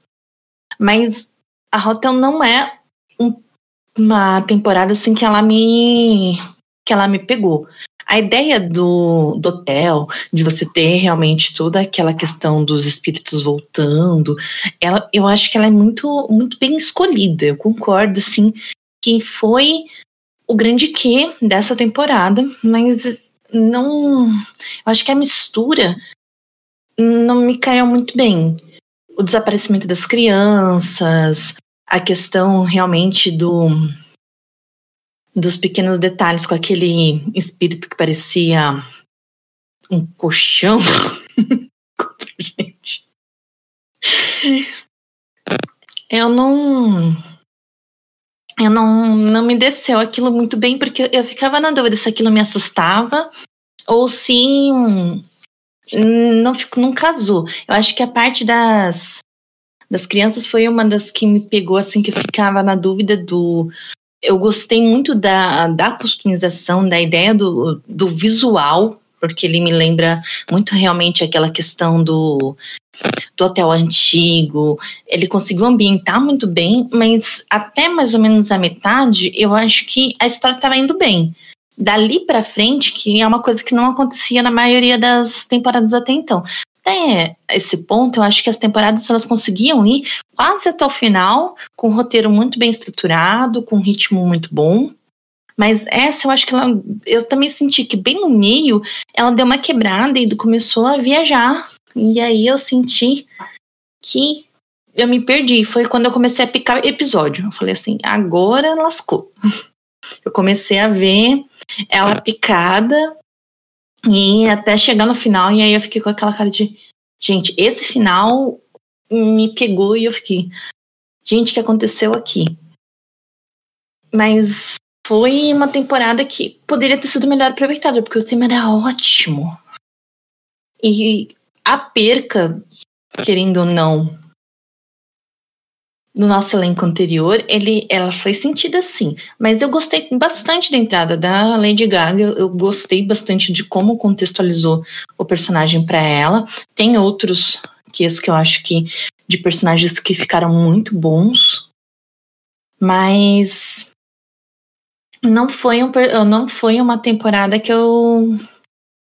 mas a Hotel não é um, uma temporada assim que ela me. que ela me pegou. A ideia do, do hotel, de você ter realmente toda aquela questão dos espíritos voltando, ela, eu acho que ela é muito, muito bem escolhida. Eu concordo, assim, que foi o grande que dessa temporada, mas não. Acho que a mistura não me caiu muito bem. O desaparecimento das crianças, a questão realmente do dos pequenos detalhes com aquele espírito que parecia um colchão. Gente. Eu não eu não, não me desceu aquilo muito bem, porque eu ficava na dúvida se aquilo me assustava ou se hum, não, não casou. Eu acho que a parte das, das crianças foi uma das que me pegou, assim, que eu ficava na dúvida do. Eu gostei muito da, da customização, da ideia do, do visual, porque ele me lembra muito realmente aquela questão do do hotel antigo. Ele conseguiu ambientar muito bem, mas até mais ou menos a metade, eu acho que a história estava indo bem. Dali para frente, que é uma coisa que não acontecia na maioria das temporadas até então. Até esse ponto, eu acho que as temporadas elas conseguiam ir quase até o final, com um roteiro muito bem estruturado, com um ritmo muito bom. Mas essa eu acho que ela, eu também senti que bem no meio ela deu uma quebrada e começou a viajar e aí eu senti que eu me perdi. Foi quando eu comecei a picar episódio. Eu falei assim, agora lascou. Eu comecei a ver ela picada e até chegar no final, e aí eu fiquei com aquela cara de. Gente, esse final me pegou e eu fiquei. Gente, o que aconteceu aqui? Mas foi uma temporada que poderia ter sido melhor aproveitada, porque o tema era ótimo. E a perca, querendo ou não, no nosso elenco anterior, ele, ela foi sentida sim. Mas eu gostei bastante da entrada da Lady Gaga. Eu, gostei bastante de como contextualizou o personagem para ela. Tem outros que que eu acho que de personagens que ficaram muito bons, mas não foi um, não foi uma temporada que eu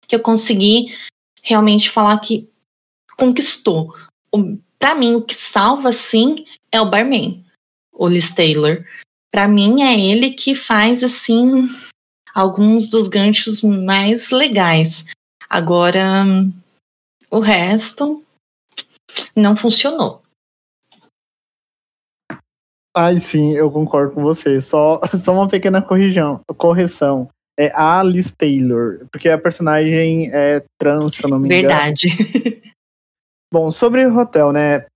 que eu consegui realmente falar que conquistou. Para mim, o que salva, sim, é o barman, o Liz Taylor. Para mim, é ele que faz, assim, alguns dos ganchos mais legais. Agora, o resto não funcionou. Ai, sim, eu concordo com você. Só, só uma pequena corrijão, correção. É a Liz Taylor, porque a personagem é trans, se eu não me engano. Verdade. Bom, sobre Hotel, né?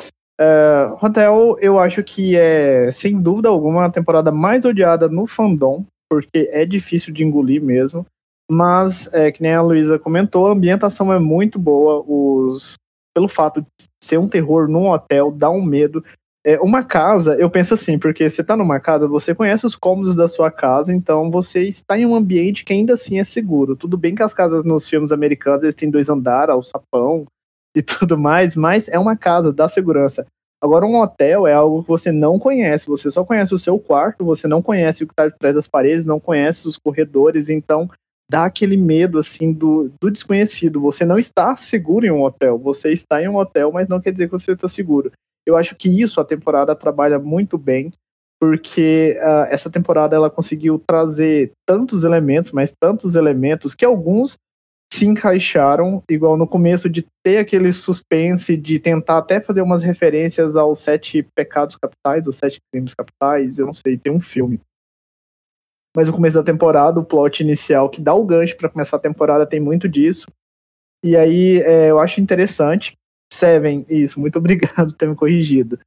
Uh, Hotel, eu acho que é, sem dúvida alguma, a temporada mais odiada no fandom, porque é difícil de engolir mesmo. Mas, é, que nem a Luísa comentou, a ambientação é muito boa, os pelo fato de ser um terror num hotel, dá um medo. É, uma casa, eu penso assim, porque você está numa casa, você conhece os cômodos da sua casa, então você está em um ambiente que ainda assim é seguro. Tudo bem que as casas nos filmes americanos eles têm dois andares, alçapão e tudo mais, mas é uma casa, dá segurança. Agora, um hotel é algo que você não conhece, você só conhece o seu quarto, você não conhece o que está atrás das paredes, não conhece os corredores, então dá aquele medo assim do, do desconhecido. Você não está seguro em um hotel, você está em um hotel, mas não quer dizer que você está seguro. Eu acho que isso a temporada trabalha muito bem, porque uh, essa temporada ela conseguiu trazer tantos elementos, mas tantos elementos que alguns se encaixaram, igual no começo de ter aquele suspense de tentar até fazer umas referências aos sete pecados capitais, ou sete crimes capitais, eu não sei, tem um filme. Mas o começo da temporada, o plot inicial que dá o gancho para começar a temporada tem muito disso. E aí é, eu acho interessante Seven, isso, muito obrigado por ter me corrigido.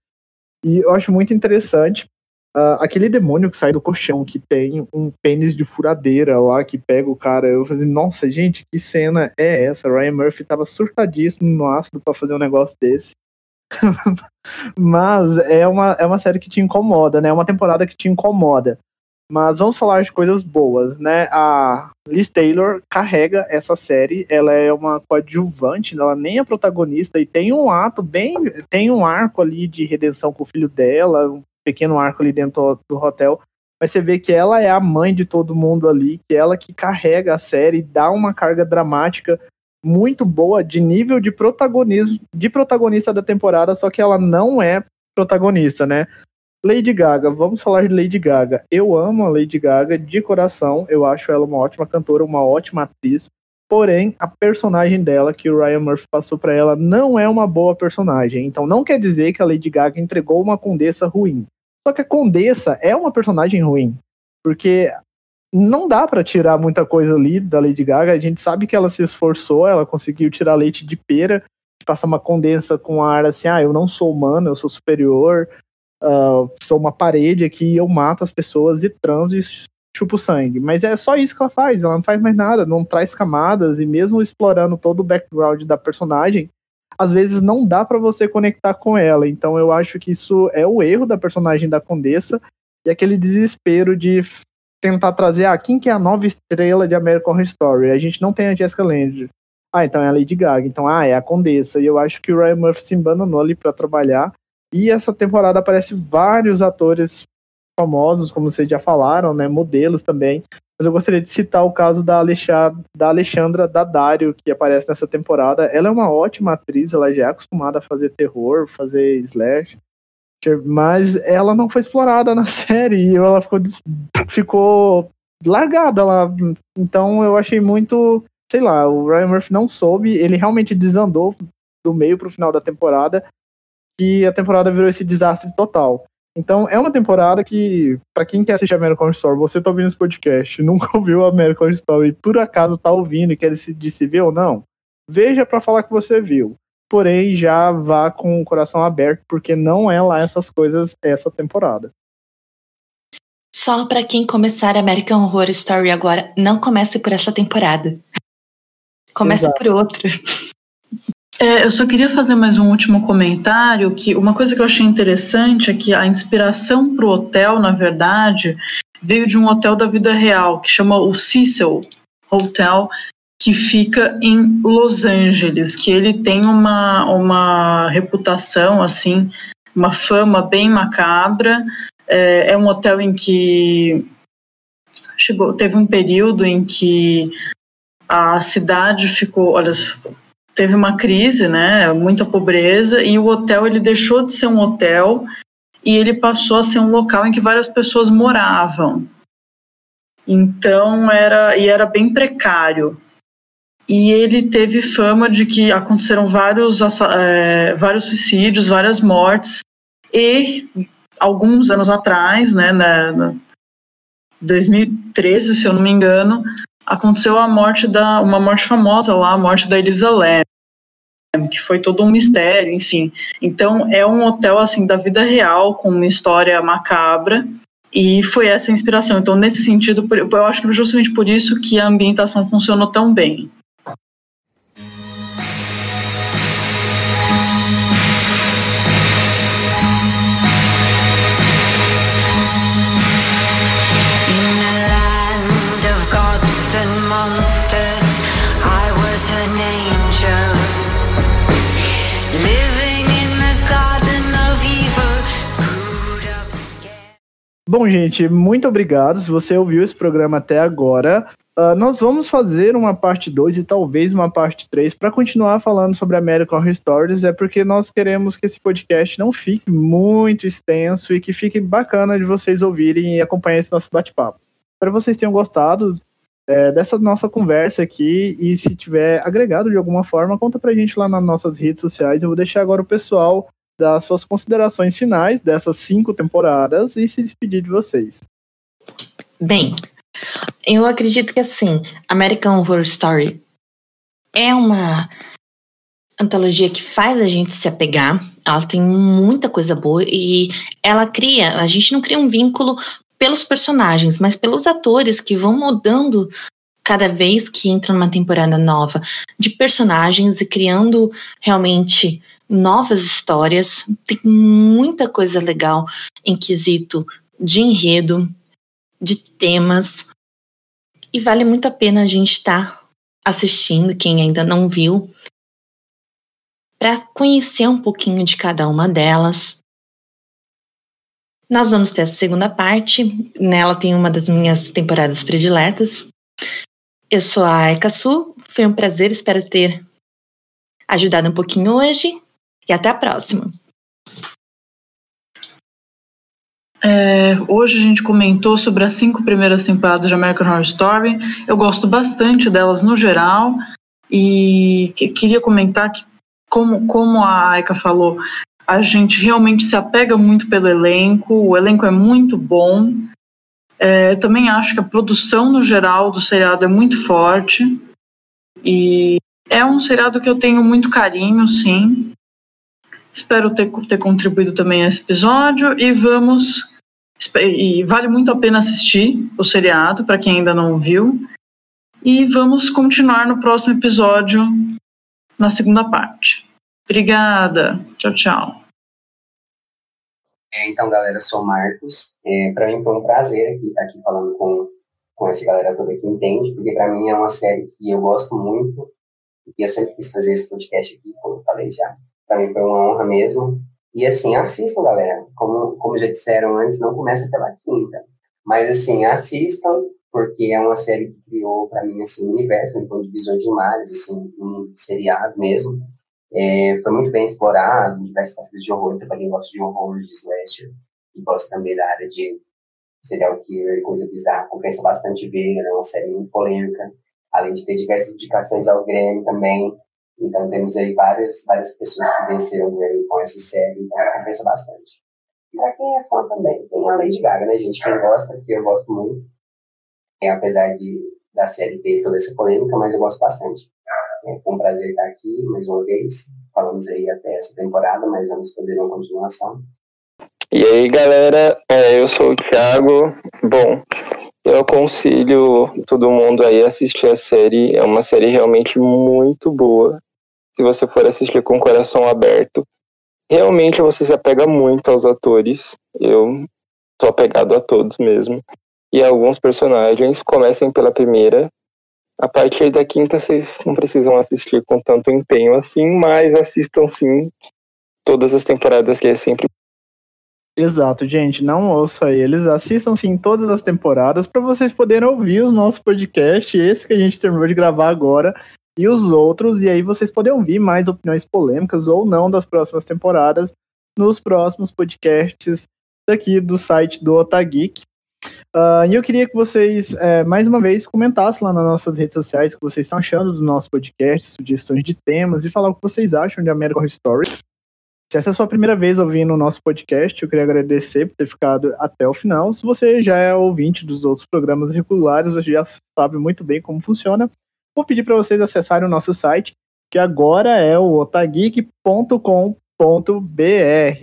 E eu acho muito interessante uh, aquele demônio que sai do colchão, que tem um pênis de furadeira lá, que pega o cara. Eu falei, nossa, gente, que cena é essa? Ryan Murphy tava surtadíssimo no ácido para fazer um negócio desse. Mas é uma, é uma série que te incomoda, né? É uma temporada que te incomoda. Mas vamos falar de coisas boas, né? A Liz Taylor carrega essa série, ela é uma coadjuvante, ela nem é protagonista e tem um ato bem, tem um arco ali de redenção com o filho dela, pequeno arco ali dentro do hotel, mas você vê que ela é a mãe de todo mundo ali, que ela que carrega a série, dá uma carga dramática muito boa de nível de protagonismo, de protagonista da temporada, só que ela não é protagonista, né? Lady Gaga, vamos falar de Lady Gaga. Eu amo a Lady Gaga de coração, eu acho ela uma ótima cantora, uma ótima atriz. Porém, a personagem dela que o Ryan Murphy passou para ela não é uma boa personagem. Então não quer dizer que a Lady Gaga entregou uma condessa ruim. Só que a condessa é uma personagem ruim, porque não dá para tirar muita coisa ali da Lady Gaga. A gente sabe que ela se esforçou, ela conseguiu tirar leite de pera, passar uma condensa com ar assim, ah, eu não sou humano, eu sou superior, uh, sou uma parede aqui, eu mato as pessoas e transo e chupo sangue. Mas é só isso que ela faz, ela não faz mais nada, não traz camadas, e mesmo explorando todo o background da personagem, às vezes não dá para você conectar com ela. Então eu acho que isso é o erro da personagem da Condessa e aquele desespero de tentar trazer, ah, quem que é a nova estrela de American Horror Story? A gente não tem a Jessica Lange. Ah, então é a Lady Gaga. Então, ah, é a Condessa. E eu acho que o Ryan Murphy se embananou ali pra trabalhar. E essa temporada aparece vários atores famosos, como vocês já falaram, né? Modelos também. Mas eu gostaria de citar o caso da, Alexandra, da Alexandra Daddario, que aparece nessa temporada. Ela é uma ótima atriz, ela já é acostumada a fazer terror, fazer slash. Mas ela não foi explorada na série e ela ficou, ficou largada lá. Então eu achei muito. Sei lá, o Ryan Murphy não soube, ele realmente desandou do meio pro final da temporada que a temporada virou esse desastre total. Então, é uma temporada que, para quem quer assistir American Horror Story, você tá ouvindo esse podcast, nunca ouviu American Horror Story e por acaso tá ouvindo e quer decidir se viu ou não, veja para falar que você viu. Porém, já vá com o coração aberto, porque não é lá essas coisas essa temporada. Só para quem começar American Horror Story agora, não comece por essa temporada. Comece Exato. por outra. É, eu só queria fazer mais um último comentário, que uma coisa que eu achei interessante é que a inspiração para o hotel, na verdade, veio de um hotel da vida real, que chama o Cecil Hotel, que fica em Los Angeles, que ele tem uma, uma reputação, assim, uma fama bem macabra. É, é um hotel em que chegou, teve um período em que a cidade ficou, olha, teve uma crise, né, muita pobreza, e o hotel ele deixou de ser um hotel e ele passou a ser um local em que várias pessoas moravam. Então era e era bem precário. E ele teve fama de que aconteceram vários, é, vários suicídios, várias mortes. E alguns anos atrás, né, na, na 2013, se eu não me engano, aconteceu a morte da uma morte famosa lá, a morte da Elisa Lam, que foi todo um mistério, enfim. Então é um hotel assim da vida real com uma história macabra e foi essa a inspiração. Então nesse sentido, eu acho que justamente por isso que a ambientação funcionou tão bem. Bom, gente, muito obrigado. Se você ouviu esse programa até agora, uh, nós vamos fazer uma parte 2 e talvez uma parte 3 para continuar falando sobre American Horror Stories. É porque nós queremos que esse podcast não fique muito extenso e que fique bacana de vocês ouvirem e acompanhar esse nosso bate-papo. Espero vocês tenham gostado é, dessa nossa conversa aqui e se tiver agregado de alguma forma, conta pra gente lá nas nossas redes sociais. Eu vou deixar agora o pessoal das suas considerações finais dessas cinco temporadas e se despedir de vocês. Bem, eu acredito que assim, American Horror Story é uma antologia que faz a gente se apegar. Ela tem muita coisa boa e ela cria, a gente não cria um vínculo pelos personagens, mas pelos atores que vão mudando cada vez que entram numa temporada nova de personagens e criando realmente novas histórias, tem muita coisa legal em quesito de enredo, de temas, e vale muito a pena a gente estar tá assistindo, quem ainda não viu, para conhecer um pouquinho de cada uma delas. Nós vamos ter a segunda parte, nela tem uma das minhas temporadas prediletas. Eu sou a Eka Su, foi um prazer, espero ter ajudado um pouquinho hoje e até a próxima. É, hoje a gente comentou sobre as cinco primeiras temporadas de American Horror Story. Eu gosto bastante delas no geral e que, queria comentar que, como, como a Aika falou, a gente realmente se apega muito pelo elenco. O elenco é muito bom. É, também acho que a produção no geral do seriado é muito forte e é um seriado que eu tenho muito carinho, sim. Espero ter, ter contribuído também a esse episódio e vamos. E vale muito a pena assistir o seriado, para quem ainda não viu. E vamos continuar no próximo episódio, na segunda parte. Obrigada. Tchau, tchau. É, então, galera, sou o Marcos. É, para mim foi um prazer aqui estar aqui falando com, com essa galera toda que entende, porque para mim é uma série que eu gosto muito e eu sempre quis fazer esse podcast aqui, como eu falei já. Para mim foi uma honra mesmo. E assim, assistam, galera. Como, como já disseram antes, não começa pela quinta. Mas assim, assistam, porque é uma série que criou para mim assim, um universo, um divisor de mares, assim, um seriado mesmo. É, foi muito bem explorado, diversas facetas de horror, então para quem gosta de horror, de slasher, e gosta também da área de serial killer, coisa bizarra, compensa bastante ver, é uma série muito polêmica, além de ter diversas indicações ao Grêmio também, então temos aí várias, várias pessoas que venceram o Grammy com essa série, então compensa bastante. E pra quem é fã também, tem a Lady Gaga, né, gente? Quem gosta, porque eu gosto muito. É, apesar de da série ter toda essa polêmica, mas eu gosto bastante. É, um prazer estar aqui mais uma vez. Falamos aí até essa temporada, mas vamos fazer uma continuação. E aí, galera, é, eu sou o Thiago. Bom, eu aconselho todo mundo aí a assistir a série. É uma série realmente muito boa se você for assistir com o coração aberto, realmente você se apega muito aos atores. Eu tô apegado a todos mesmo. E alguns personagens comecem pela primeira. A partir da quinta, vocês não precisam assistir com tanto empenho assim, mas assistam sim todas as temporadas, que é sempre. Exato, gente, não ouça eles, assistam sim todas as temporadas para vocês poderem ouvir o nosso podcast, esse que a gente terminou de gravar agora, e os outros, e aí vocês podem ouvir mais opiniões polêmicas ou não das próximas temporadas nos próximos podcasts daqui do site do Otageek. Uh, e eu queria que vocês, é, mais uma vez, comentassem lá nas nossas redes sociais o que vocês estão achando do nosso podcast, sugestões de temas e falar o que vocês acham de American Horror Story. Se essa é a sua primeira vez ouvindo o nosso podcast, eu queria agradecer por ter ficado até o final. Se você já é ouvinte dos outros programas regulares, você já sabe muito bem como funciona vou pedir para vocês acessarem o nosso site, que agora é o otageek.com.br.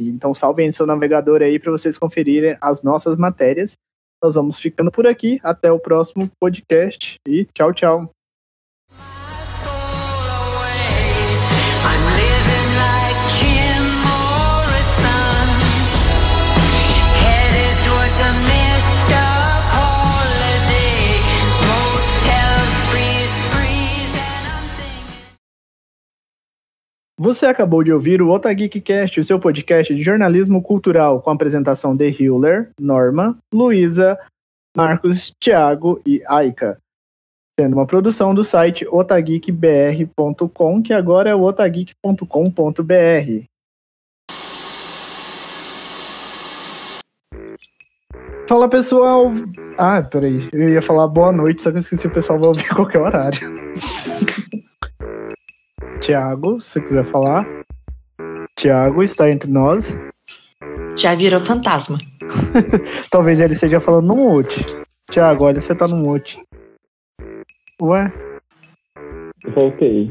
Então salvem seu navegador aí para vocês conferirem as nossas matérias. Nós vamos ficando por aqui. Até o próximo podcast e tchau, tchau. Você acabou de ouvir o Otageekcast, o seu podcast de jornalismo cultural, com a apresentação de Hiller, Norma, Luísa, Marcos, Thiago e Aika. Sendo uma produção do site otageekbr.com, que agora é o otageek.com.br. Fala pessoal. Ah, peraí. Eu ia falar boa noite, só que eu esqueci o pessoal vai ouvir a qualquer horário. Tiago, se você quiser falar. Tiago está entre nós. Já virou fantasma. Talvez ele esteja falando no mute. Tiago, olha, você tá no mute. Ué? Voltei.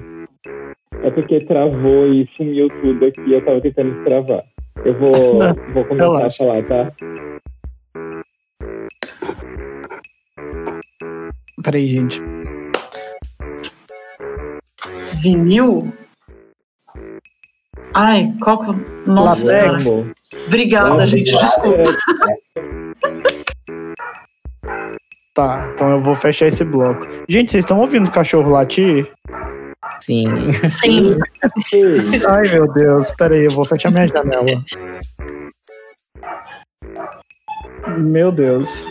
É porque travou e sumiu tudo aqui. Eu tava tentando travar. Eu vou, vou começar Relaxa. a falar, tá? Peraí, gente. Vinil? Ai, qual que... Nossa, Latex. Obrigada, gente. Desculpa. Tá, então eu vou fechar esse bloco. Gente, vocês estão ouvindo o cachorro latir? Sim. Sim. Ai, meu Deus. Peraí, eu vou fechar minha janela. Meu Deus.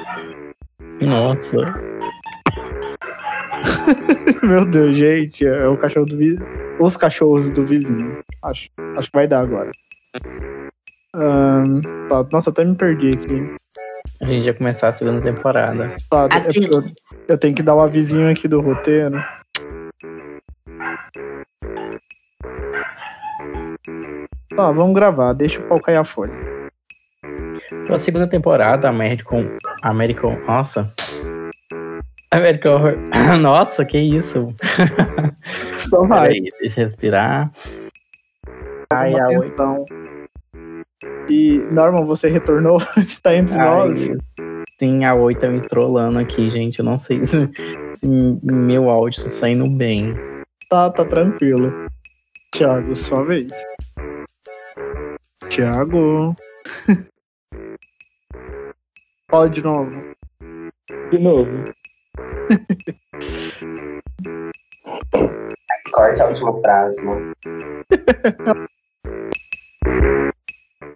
Nossa. Meu Deus, gente. É o cachorro do vizinho. Os cachorros do vizinho. Acho, acho que vai dar agora. Ahn, tá, nossa, eu até me perdi aqui. A gente ia começar a segunda temporada. Tá, é Assim. eu, eu tenho que dar o avisinho aqui do roteiro. Tá, vamos gravar. Deixa o pau cair a folha. Pra segunda temporada, American. American. Nossa. American Horror. Nossa, que isso? Então vai. Peraí, deixa eu respirar. Ai, a oi- atenção. E, Norman, você retornou? Está entre nós? Ai, sim, a Oi tá me trollando aqui, gente. Eu não sei se, se meu áudio tá saindo bem. Tá, tá tranquilo. Thiago, sua vez. Thiago. Fala de novo. de novo. Corte a última frase, moça.